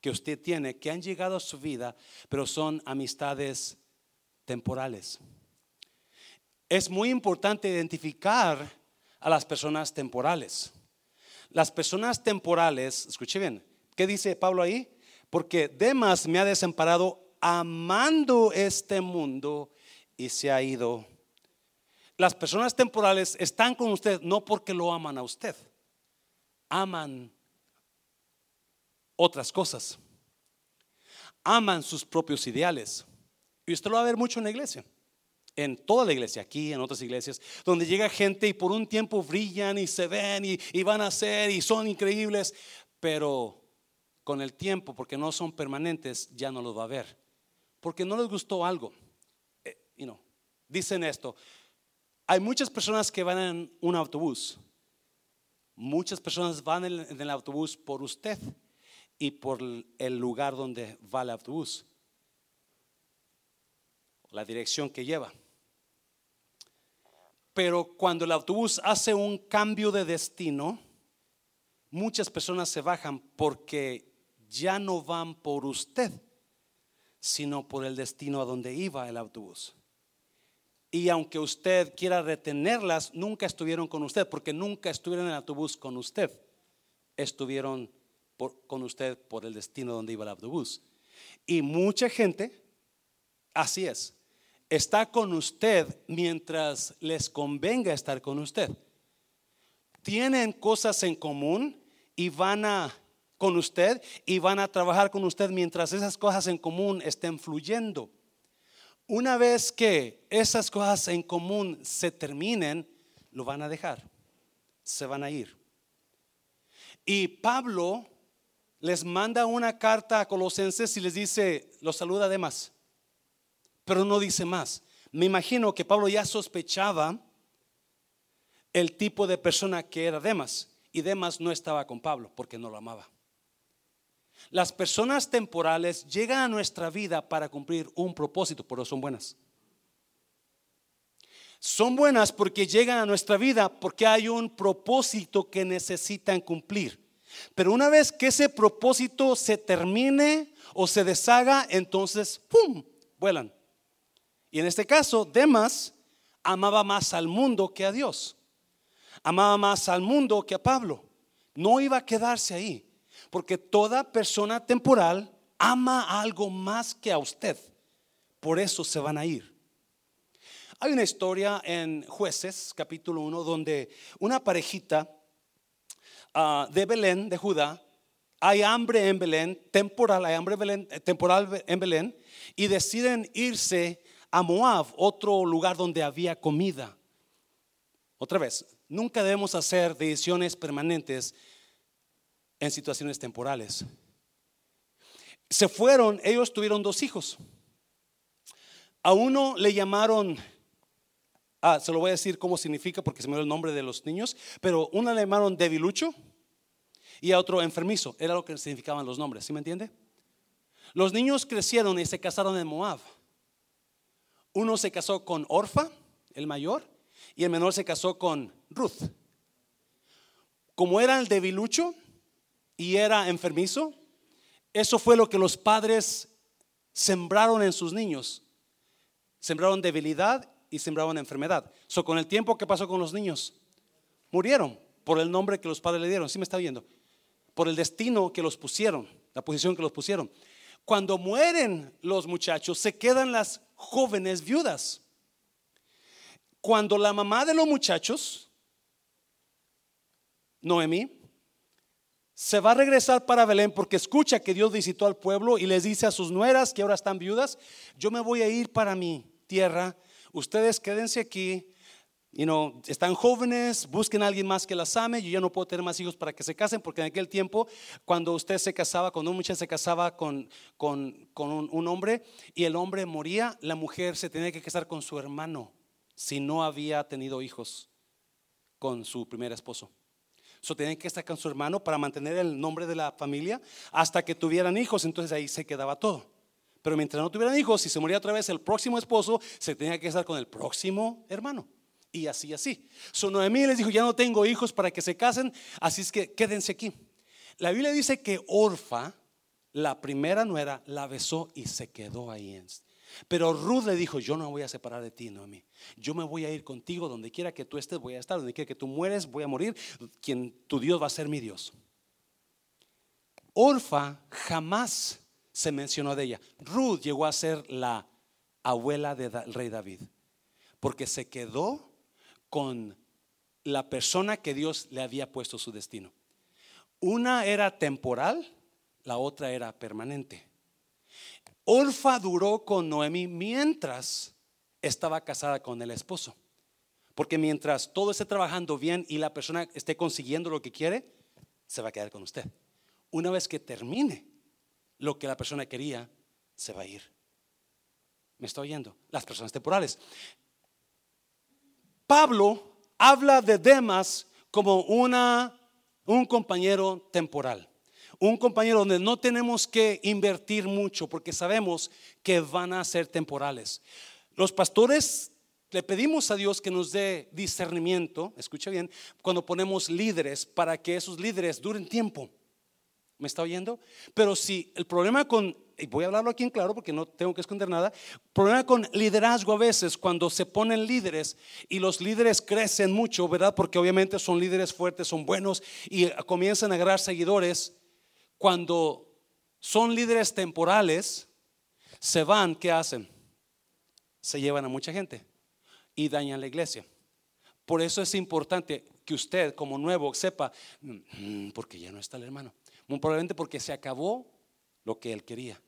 que usted tiene que han llegado a su vida, pero son amistades temporales. Es muy importante identificar a las personas temporales. Las personas temporales, escuche bien, ¿qué dice Pablo ahí? Porque Demas me ha desamparado amando este mundo y se ha ido. Las personas temporales están con usted no porque lo aman a usted, aman otras cosas, aman sus propios ideales. Y usted lo va a ver mucho en la iglesia en toda la iglesia, aquí, en otras iglesias, donde llega gente y por un tiempo brillan y se ven y, van a ser y son increíbles, pero con el tiempo, porque no son permanentes, ya no los va a ver, porque no les gustó algo. Eh, dicen esto, hay muchas personas que van en un autobús, muchas personas van en el autobús por usted y por el lugar donde va el autobús, la dirección que lleva. Pero cuando el autobús hace un cambio de destino, muchas personas se bajan porque ya no van por usted, sino por el destino a donde iba el autobús. Y aunque usted quiera retenerlas, nunca estuvieron con usted, porque nunca estuvieron en el autobús con usted. Estuvieron con usted por el destino donde iba el autobús. Y mucha gente, así es, está con usted mientras les convenga estar con usted. Tienen cosas en común y van a con usted y van a trabajar con usted mientras esas cosas en común estén fluyendo. Una vez que esas cosas en común se terminen, lo van a dejar, se van a ir. Y Pablo les manda una carta a Colosenses y les dice, los saluda además pero no dice más. Me imagino que Pablo ya sospechaba el tipo de persona que era Demas. Y Demas no estaba con Pablo porque no lo amaba. Las personas temporales llegan a nuestra vida para cumplir un propósito, pero son buenas. Son buenas porque llegan a nuestra vida porque hay un propósito que necesitan cumplir. Pero una vez que ese propósito se termine o se deshaga, entonces, ¡pum!, vuelan. Y en este caso, Demas amaba más al mundo que a Dios. Amaba más al mundo que a Pablo. No iba a quedarse ahí, porque toda persona temporal ama algo más que a usted. Por eso se van a ir. Hay una historia en Jueces, capítulo 1, donde una parejita ah, de Belén, de Judá, hay hambre en Belén, temporal, hay hambre Belén, temporal en Belén, y deciden irse a Moab, otro lugar donde había comida. Otra vez, nunca debemos hacer decisiones permanentes en situaciones temporales. Se fueron, ellos tuvieron dos hijos. A uno le llamaron, ah, se lo voy a decir cómo significa porque se me dio el nombre de los niños, pero uno le llamaron debilucho y a otro enfermizo. Era lo que significaban los nombres, ¿sí me entiende? Los niños crecieron y se casaron en Moab. Uno se casó con Orfa, el mayor, y el menor se casó con Ruth. Como era el debilucho y era enfermizo, eso fue lo que los padres sembraron en sus niños. Sembraron debilidad y sembraron enfermedad. So, con el tiempo que pasó con los niños, murieron por el nombre que los padres le dieron. ¿Sí me está viendo? Por el destino que los pusieron, la posición que los pusieron. Cuando mueren los muchachos, se quedan las jóvenes viudas. Cuando la mamá de los muchachos, Noemí, se va a regresar para Belén porque escucha que Dios visitó al pueblo y les dice a sus nueras que ahora están viudas, yo me voy a ir para mi tierra, ustedes quédense aquí, y no están jóvenes, busquen a alguien más que las ame. Yo ya no puedo tener más hijos para que se casen, porque en aquel tiempo, cuando usted se casaba, cuando un muchacho se casaba con, con, un, un, hombre y el hombre moría, la mujer se tenía que casar con su hermano si no había tenido hijos con su primer esposo. So tenían que estar con su hermano para mantener el nombre de la familia hasta que tuvieran hijos, entonces ahí se quedaba todo. Pero mientras no tuvieran hijos, si se moría otra vez el próximo esposo, se tenía que casar con el próximo hermano y así, así. So Noemí les dijo, ya no tengo hijos para que se casen, así es que quédense aquí. La Biblia dice que Orfa, la primera nuera, la besó y se quedó ahí. Pero Ruth le dijo, yo no voy a separar de ti, Noemí. Yo me voy a ir contigo, donde quiera que tú estés, voy a estar, donde quiera que tú mueres, voy a morir. Quien tu Dios va a ser mi Dios. Orfa jamás se mencionó de ella. Ruth llegó a ser la abuela del rey David, porque se quedó con la persona que Dios le había puesto su destino. Una era temporal, la otra era permanente. Orfa duró con Noemi mientras estaba casada con el esposo. Porque mientras todo esté trabajando bien y la persona esté consiguiendo lo que quiere, se va a quedar con usted. Una vez que termine lo que la persona quería, se va a ir. ¿Me está oyendo? Las personas temporales. Pablo habla de Demas como una, un compañero temporal. Un compañero donde no tenemos que invertir mucho porque sabemos que van a ser temporales. Los pastores le pedimos a Dios que nos dé discernimiento, escucha bien, cuando ponemos líderes para que esos líderes duren tiempo. ¿Me está oyendo? Pero si el problema con y voy a hablarlo aquí en claro porque no tengo que esconder nada, problema con liderazgo a veces cuando se ponen líderes y los líderes crecen mucho, ¿verdad? Porque obviamente son líderes fuertes, son buenos y comienzan a agarrar seguidores. Cuando son líderes temporales, se van, ¿qué hacen? Se llevan a mucha gente y dañan la iglesia. Por eso es importante que usted como nuevo sepa, mm, porque ya no está el hermano. Muy probablemente porque se acabó lo que él quería,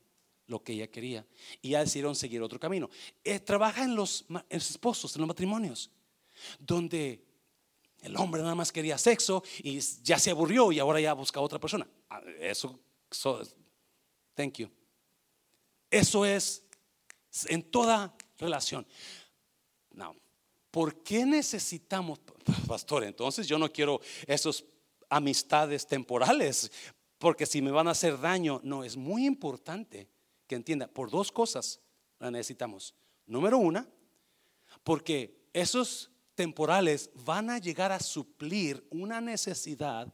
lo que ella quería. Y ya decidieron seguir otro camino. Eh, trabaja en los, esposos, en los matrimonios, donde el hombre nada más quería sexo y ya se aburrió y ahora ya busca otra persona. Ah, eso, thank you. Eso es en toda relación. No. ¿Por qué necesitamos, pastor? Entonces yo no quiero esos amistades temporales porque si me van a hacer daño, no, es muy importante que entienda, por dos cosas la necesitamos. Número una, porque esos temporales van a llegar a suplir una necesidad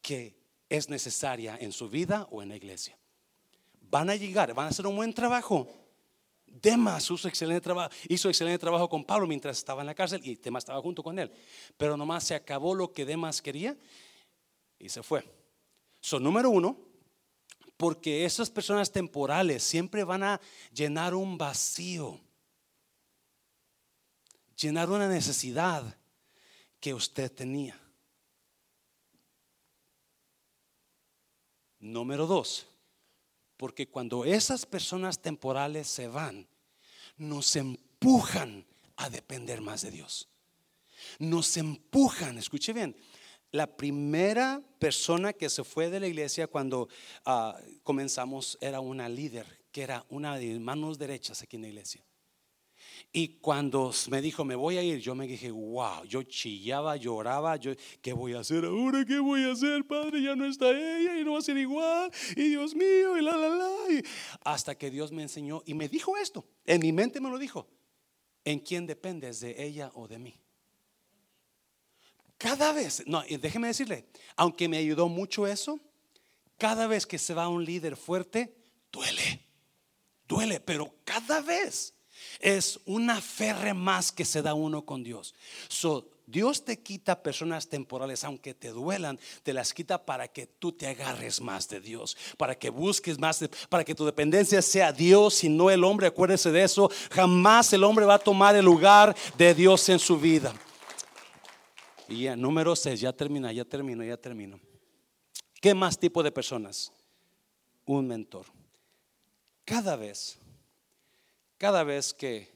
que es necesaria en su vida o en la iglesia. Van a llegar, van a hacer un buen trabajo. Demas hizo excelente trabajo, hizo excelente trabajo con Pablo mientras estaba en la cárcel y Demas estaba junto con él. Pero nomás se acabó lo que Demas quería Y se fue. Son número uno, porque esas personas temporales siempre van a llenar un vacío, llenar una necesidad que usted tenía. Número dos, porque cuando esas personas temporales se van, nos empujan a depender más de Dios. Nos empujan, escuche bien, la primera persona que se fue de la iglesia cuando ah, comenzamos era una líder, que era una de manos derechas aquí en la iglesia. Y cuando me dijo, me voy a ir, yo me dije, wow, yo chillaba, lloraba, yo, ¿qué voy a hacer ahora? ¿Qué voy a hacer, padre? Ya no está ella y no va a ser igual. Y Dios mío, y la, la, la. hasta que Dios me enseñó y me dijo esto. En mi mente me lo dijo. ¿En quién dependes? ¿De ella o de mí? Cada vez, no, déjeme decirle, aunque me ayudó mucho eso, cada vez que se va un líder fuerte, duele, duele, pero cada vez es una ferre más que se da uno con Dios. So, Dios te quita personas temporales, aunque te duelan, te las quita para que tú te agarres más de Dios, para que busques más, para que tu dependencia sea Dios y no el hombre. Acuérdese de eso. Jamás el hombre va a tomar el lugar de Dios en su vida. Y ya, número 6, ya termina, ya termino, ya termino. ¿Qué más tipo de personas? Un mentor. Cada vez, cada vez que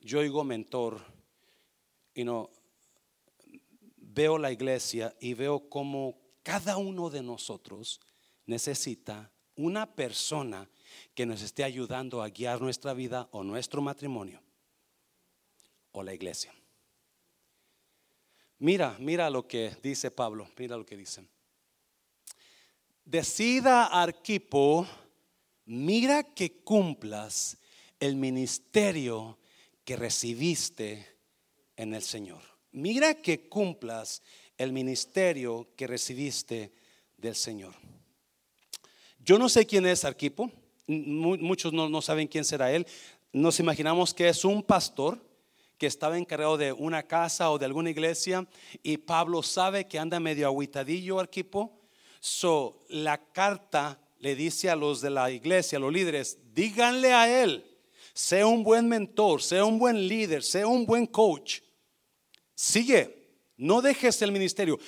yo oigo mentor y no veo la iglesia y veo cómo cada uno de nosotros necesita una persona que nos esté ayudando a guiar nuestra vida o nuestro matrimonio o la iglesia. Mira, mira lo que dice Pablo, mira lo que dice. Decida Arquipo, mira que cumplas el ministerio que recibiste en el Señor. Mira que cumplas el ministerio que recibiste del Señor. Yo no sé quién es Arquipo, muchos no, saben quién será él. Nos imaginamos que es un pastor que estaba encargado de una casa o de alguna iglesia y Pablo sabe que anda medio aguitadillo Arquipo. So, la carta le dice a los de la iglesia, a los líderes, díganle a él, sea un buen mentor, sea un buen líder, sea un buen coach. Sigue, no dejes el ministerio.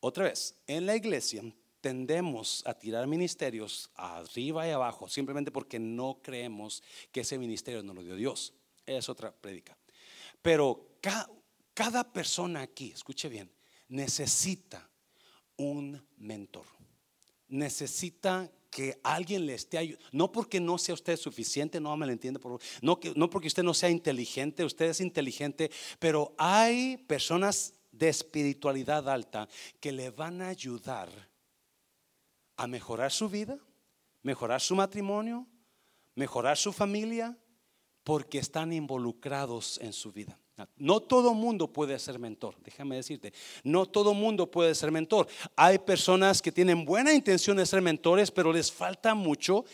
Otra vez, en la iglesia tendemos a tirar ministerios arriba y abajo simplemente porque no creemos que ese ministerio no lo dio Dios. Es otra prédica. Pero cada, persona aquí, escuche bien, necesita un mentor. Necesita que alguien le esté ayudando. No porque no sea usted suficiente, no me lo entiende. No, no porque usted no sea inteligente, usted es inteligente, pero hay personas de espiritualidad alta que le van a ayudar a mejorar su vida, mejorar su matrimonio, mejorar su familia, porque están involucrados en su vida. No todo mundo puede ser mentor, déjame decirte, no todo mundo puede ser mentor. Hay personas que tienen buena intención de ser mentores, pero les falta mucho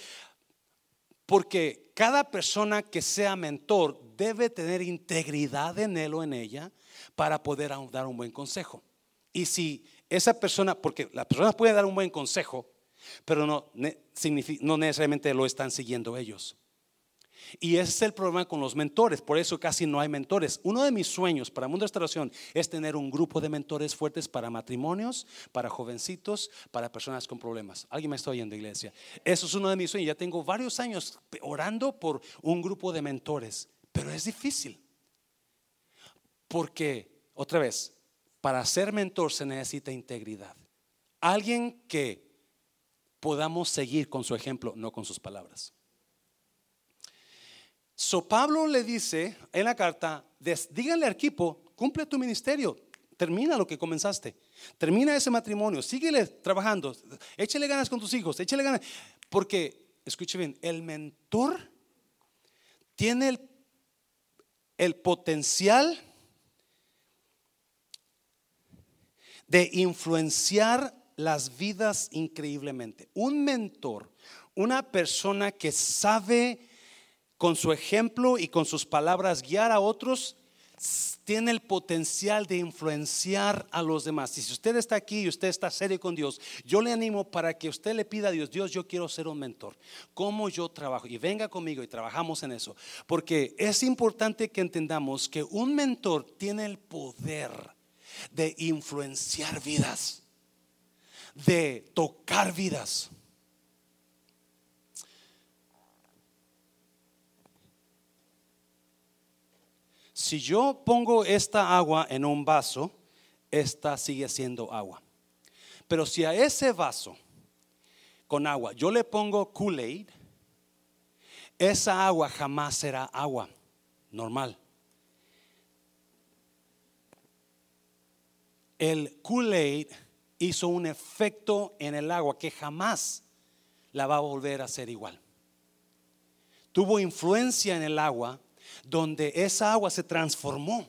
porque cada persona que sea mentor debe tener integridad en él o en ella para poder dar un buen consejo. Y si esa persona, porque las personas pueden dar un buen consejo, pero no, no necesariamente lo están siguiendo ellos. Y ese es el problema con los mentores, por eso casi no hay mentores. Uno de mis sueños para Mundo de Restauración es tener un grupo de mentores fuertes para matrimonios, para jovencitos, para personas con problemas. Alguien me está oyendo, iglesia. Eso es uno de mis sueños. Ya tengo varios años orando por un grupo de mentores, pero es difícil. Porque, otra vez, para ser mentor se necesita integridad. Alguien que podamos seguir con su ejemplo, no con sus palabras. So Pablo le dice en la carta, díganle al equipo, cumple tu ministerio, termina lo que comenzaste, termina ese matrimonio, síguele trabajando, échale ganas con tus hijos, échale ganas, porque, escuche bien, el mentor tiene el, el potencial de influenciar las vidas increíblemente. Un mentor, una persona que sabe con su ejemplo y con sus palabras guiar a otros, tiene el potencial de influenciar a los demás. Y si usted está aquí y usted está serio con Dios, yo le animo para que usted le pida a Dios, Dios, yo quiero ser un mentor. ¿Cómo yo trabajo? Y venga conmigo y trabajamos en eso. Porque es importante que entendamos que un mentor tiene el poder de influenciar vidas, de tocar vidas. Si yo pongo esta agua en un vaso, esta sigue siendo agua. Pero si a ese vaso con agua yo le pongo Kool-Aid, esa agua jamás será agua normal. El Kool-Aid hizo un efecto en el agua que jamás la va a volver a ser igual. Tuvo influencia en el agua donde esa agua se transformó.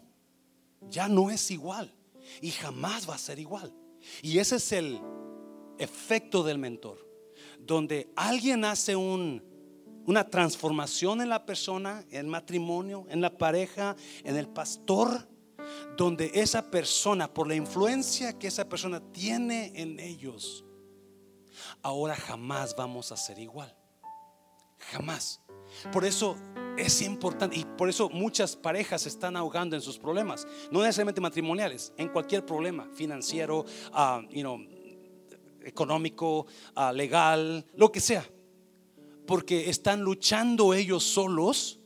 Ya no es igual y jamás va a ser igual. Y ese es el efecto del mentor, donde alguien hace una transformación en la persona, en el matrimonio, en la pareja, en el pastor, donde esa persona, por la influencia que esa persona tiene en ellos, ahora jamás vamos a ser igual. Jamás. Por eso es importante y por eso muchas parejas están ahogando en sus problemas, no necesariamente matrimoniales, en cualquier problema financiero, uh, económico, uh, legal, lo que sea, porque están luchando ellos solos,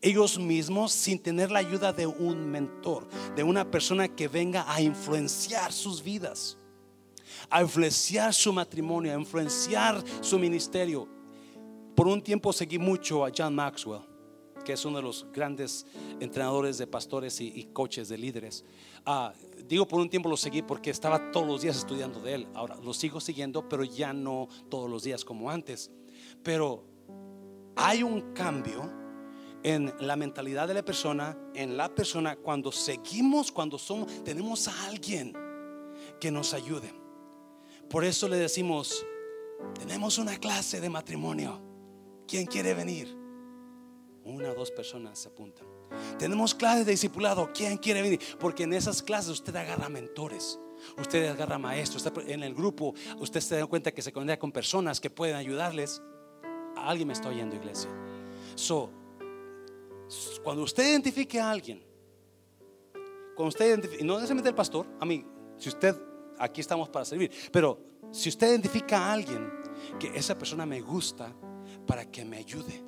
ellos mismos, sin tener la ayuda de un mentor, de una persona que venga a influenciar sus vidas, a influenciar su matrimonio, a influenciar su ministerio. Por un tiempo seguí mucho a John Maxwell que es uno de los grandes entrenadores de pastores y, coaches de líderes. Ah, digo, por un tiempo lo seguí porque estaba todos los días estudiando de él. Ahora lo sigo siguiendo, pero ya no todos los días como antes. Pero hay un cambio en la mentalidad de la persona, en la persona, cuando seguimos, cuando somos, tenemos a alguien que nos ayude. Por eso le decimos, tenemos una clase de matrimonio. ¿Quién quiere venir? Una o dos personas se apuntan. Tenemos clases de discipulado. ¿Quién quiere venir? Porque en esas clases usted agarra mentores. Usted agarra maestros. En el grupo usted se da cuenta que se conecta con personas que pueden ayudarles. alguien me está oyendo, iglesia. So, cuando usted identifique a alguien, cuando usted identifique, no necesariamente el pastor, a mí, si usted, aquí estamos para servir, pero si usted identifica a alguien que esa persona me gusta para que me ayude,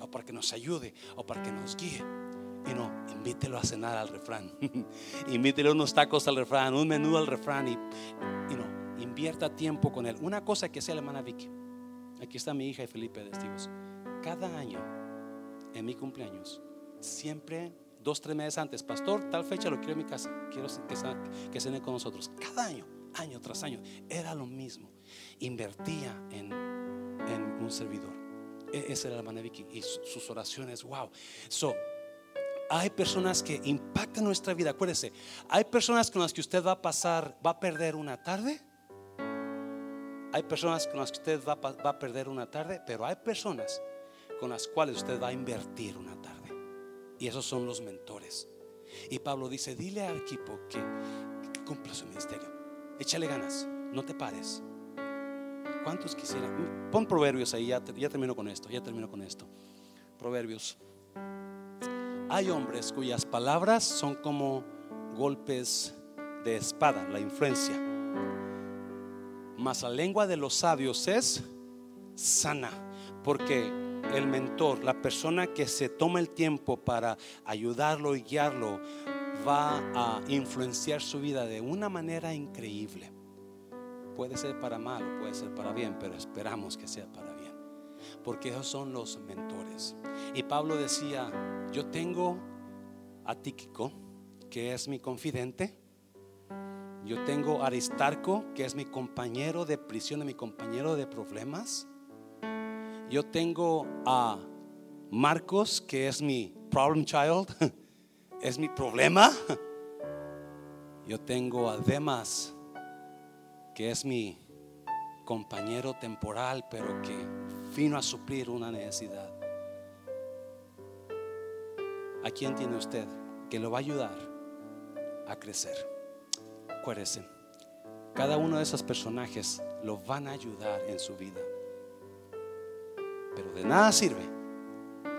o para que nos ayude o para que nos guíe. Y no, invítelo a cenar al refrán. invítelo unos tacos al refrán, un menú al refrán y, y no, invierta tiempo con él. Una cosa que sea la hermana Vicky. Aquí está mi hija y Felipe testigos. Cada año, en mi cumpleaños, siempre dos, tres meses antes, pastor, tal fecha lo quiero en mi casa, quiero que, que cene con nosotros. Cada año, año tras año, era lo mismo. Invertía en, en un servidor. E-, esa era la manera y sus oraciones, wow. So, hay personas que impactan nuestra vida. Acuérdese, hay personas con las que usted va a pasar, va a perder una tarde. Hay personas con las que usted va, va a perder una tarde, pero hay personas con las cuales usted va a invertir una tarde. Y esos son los mentores. Y Pablo dice, dile al equipo que cumpla su ministerio. Échale ganas, no te pares. ¿Cuántos quisieran? Pon proverbios ahí, ya, termino con esto, ya termino con esto. Proverbios. Hay hombres cuyas palabras son como golpes de espada, la influencia. Mas la lengua de los sabios es sana, porque el mentor, la persona que se toma el tiempo para ayudarlo y guiarlo, va a influenciar su vida de una manera increíble. Puede ser para mal o puede ser para bien, pero esperamos que sea para bien. Porque esos son los mentores. Y Pablo decía, yo tengo a Tíquico, que es mi confidente. Yo tengo a Aristarco, que es mi compañero de prisión, mi compañero de problemas. Yo tengo a Marcos, que es mi problem child, es mi problema. Yo tengo a Demas, que es mi compañero temporal, pero que vino a suplir una necesidad. ¿A quién tiene usted que lo va a ayudar a crecer. Acuérdense, cada uno de esos personajes lo van a ayudar en su vida. Pero de nada sirve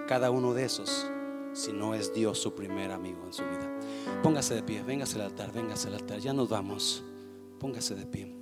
cada uno de esos si no es Dios su primer amigo en su vida. Póngase de pie, véngase al altar, véngase al altar, ya nos vamos. Póngase de pie.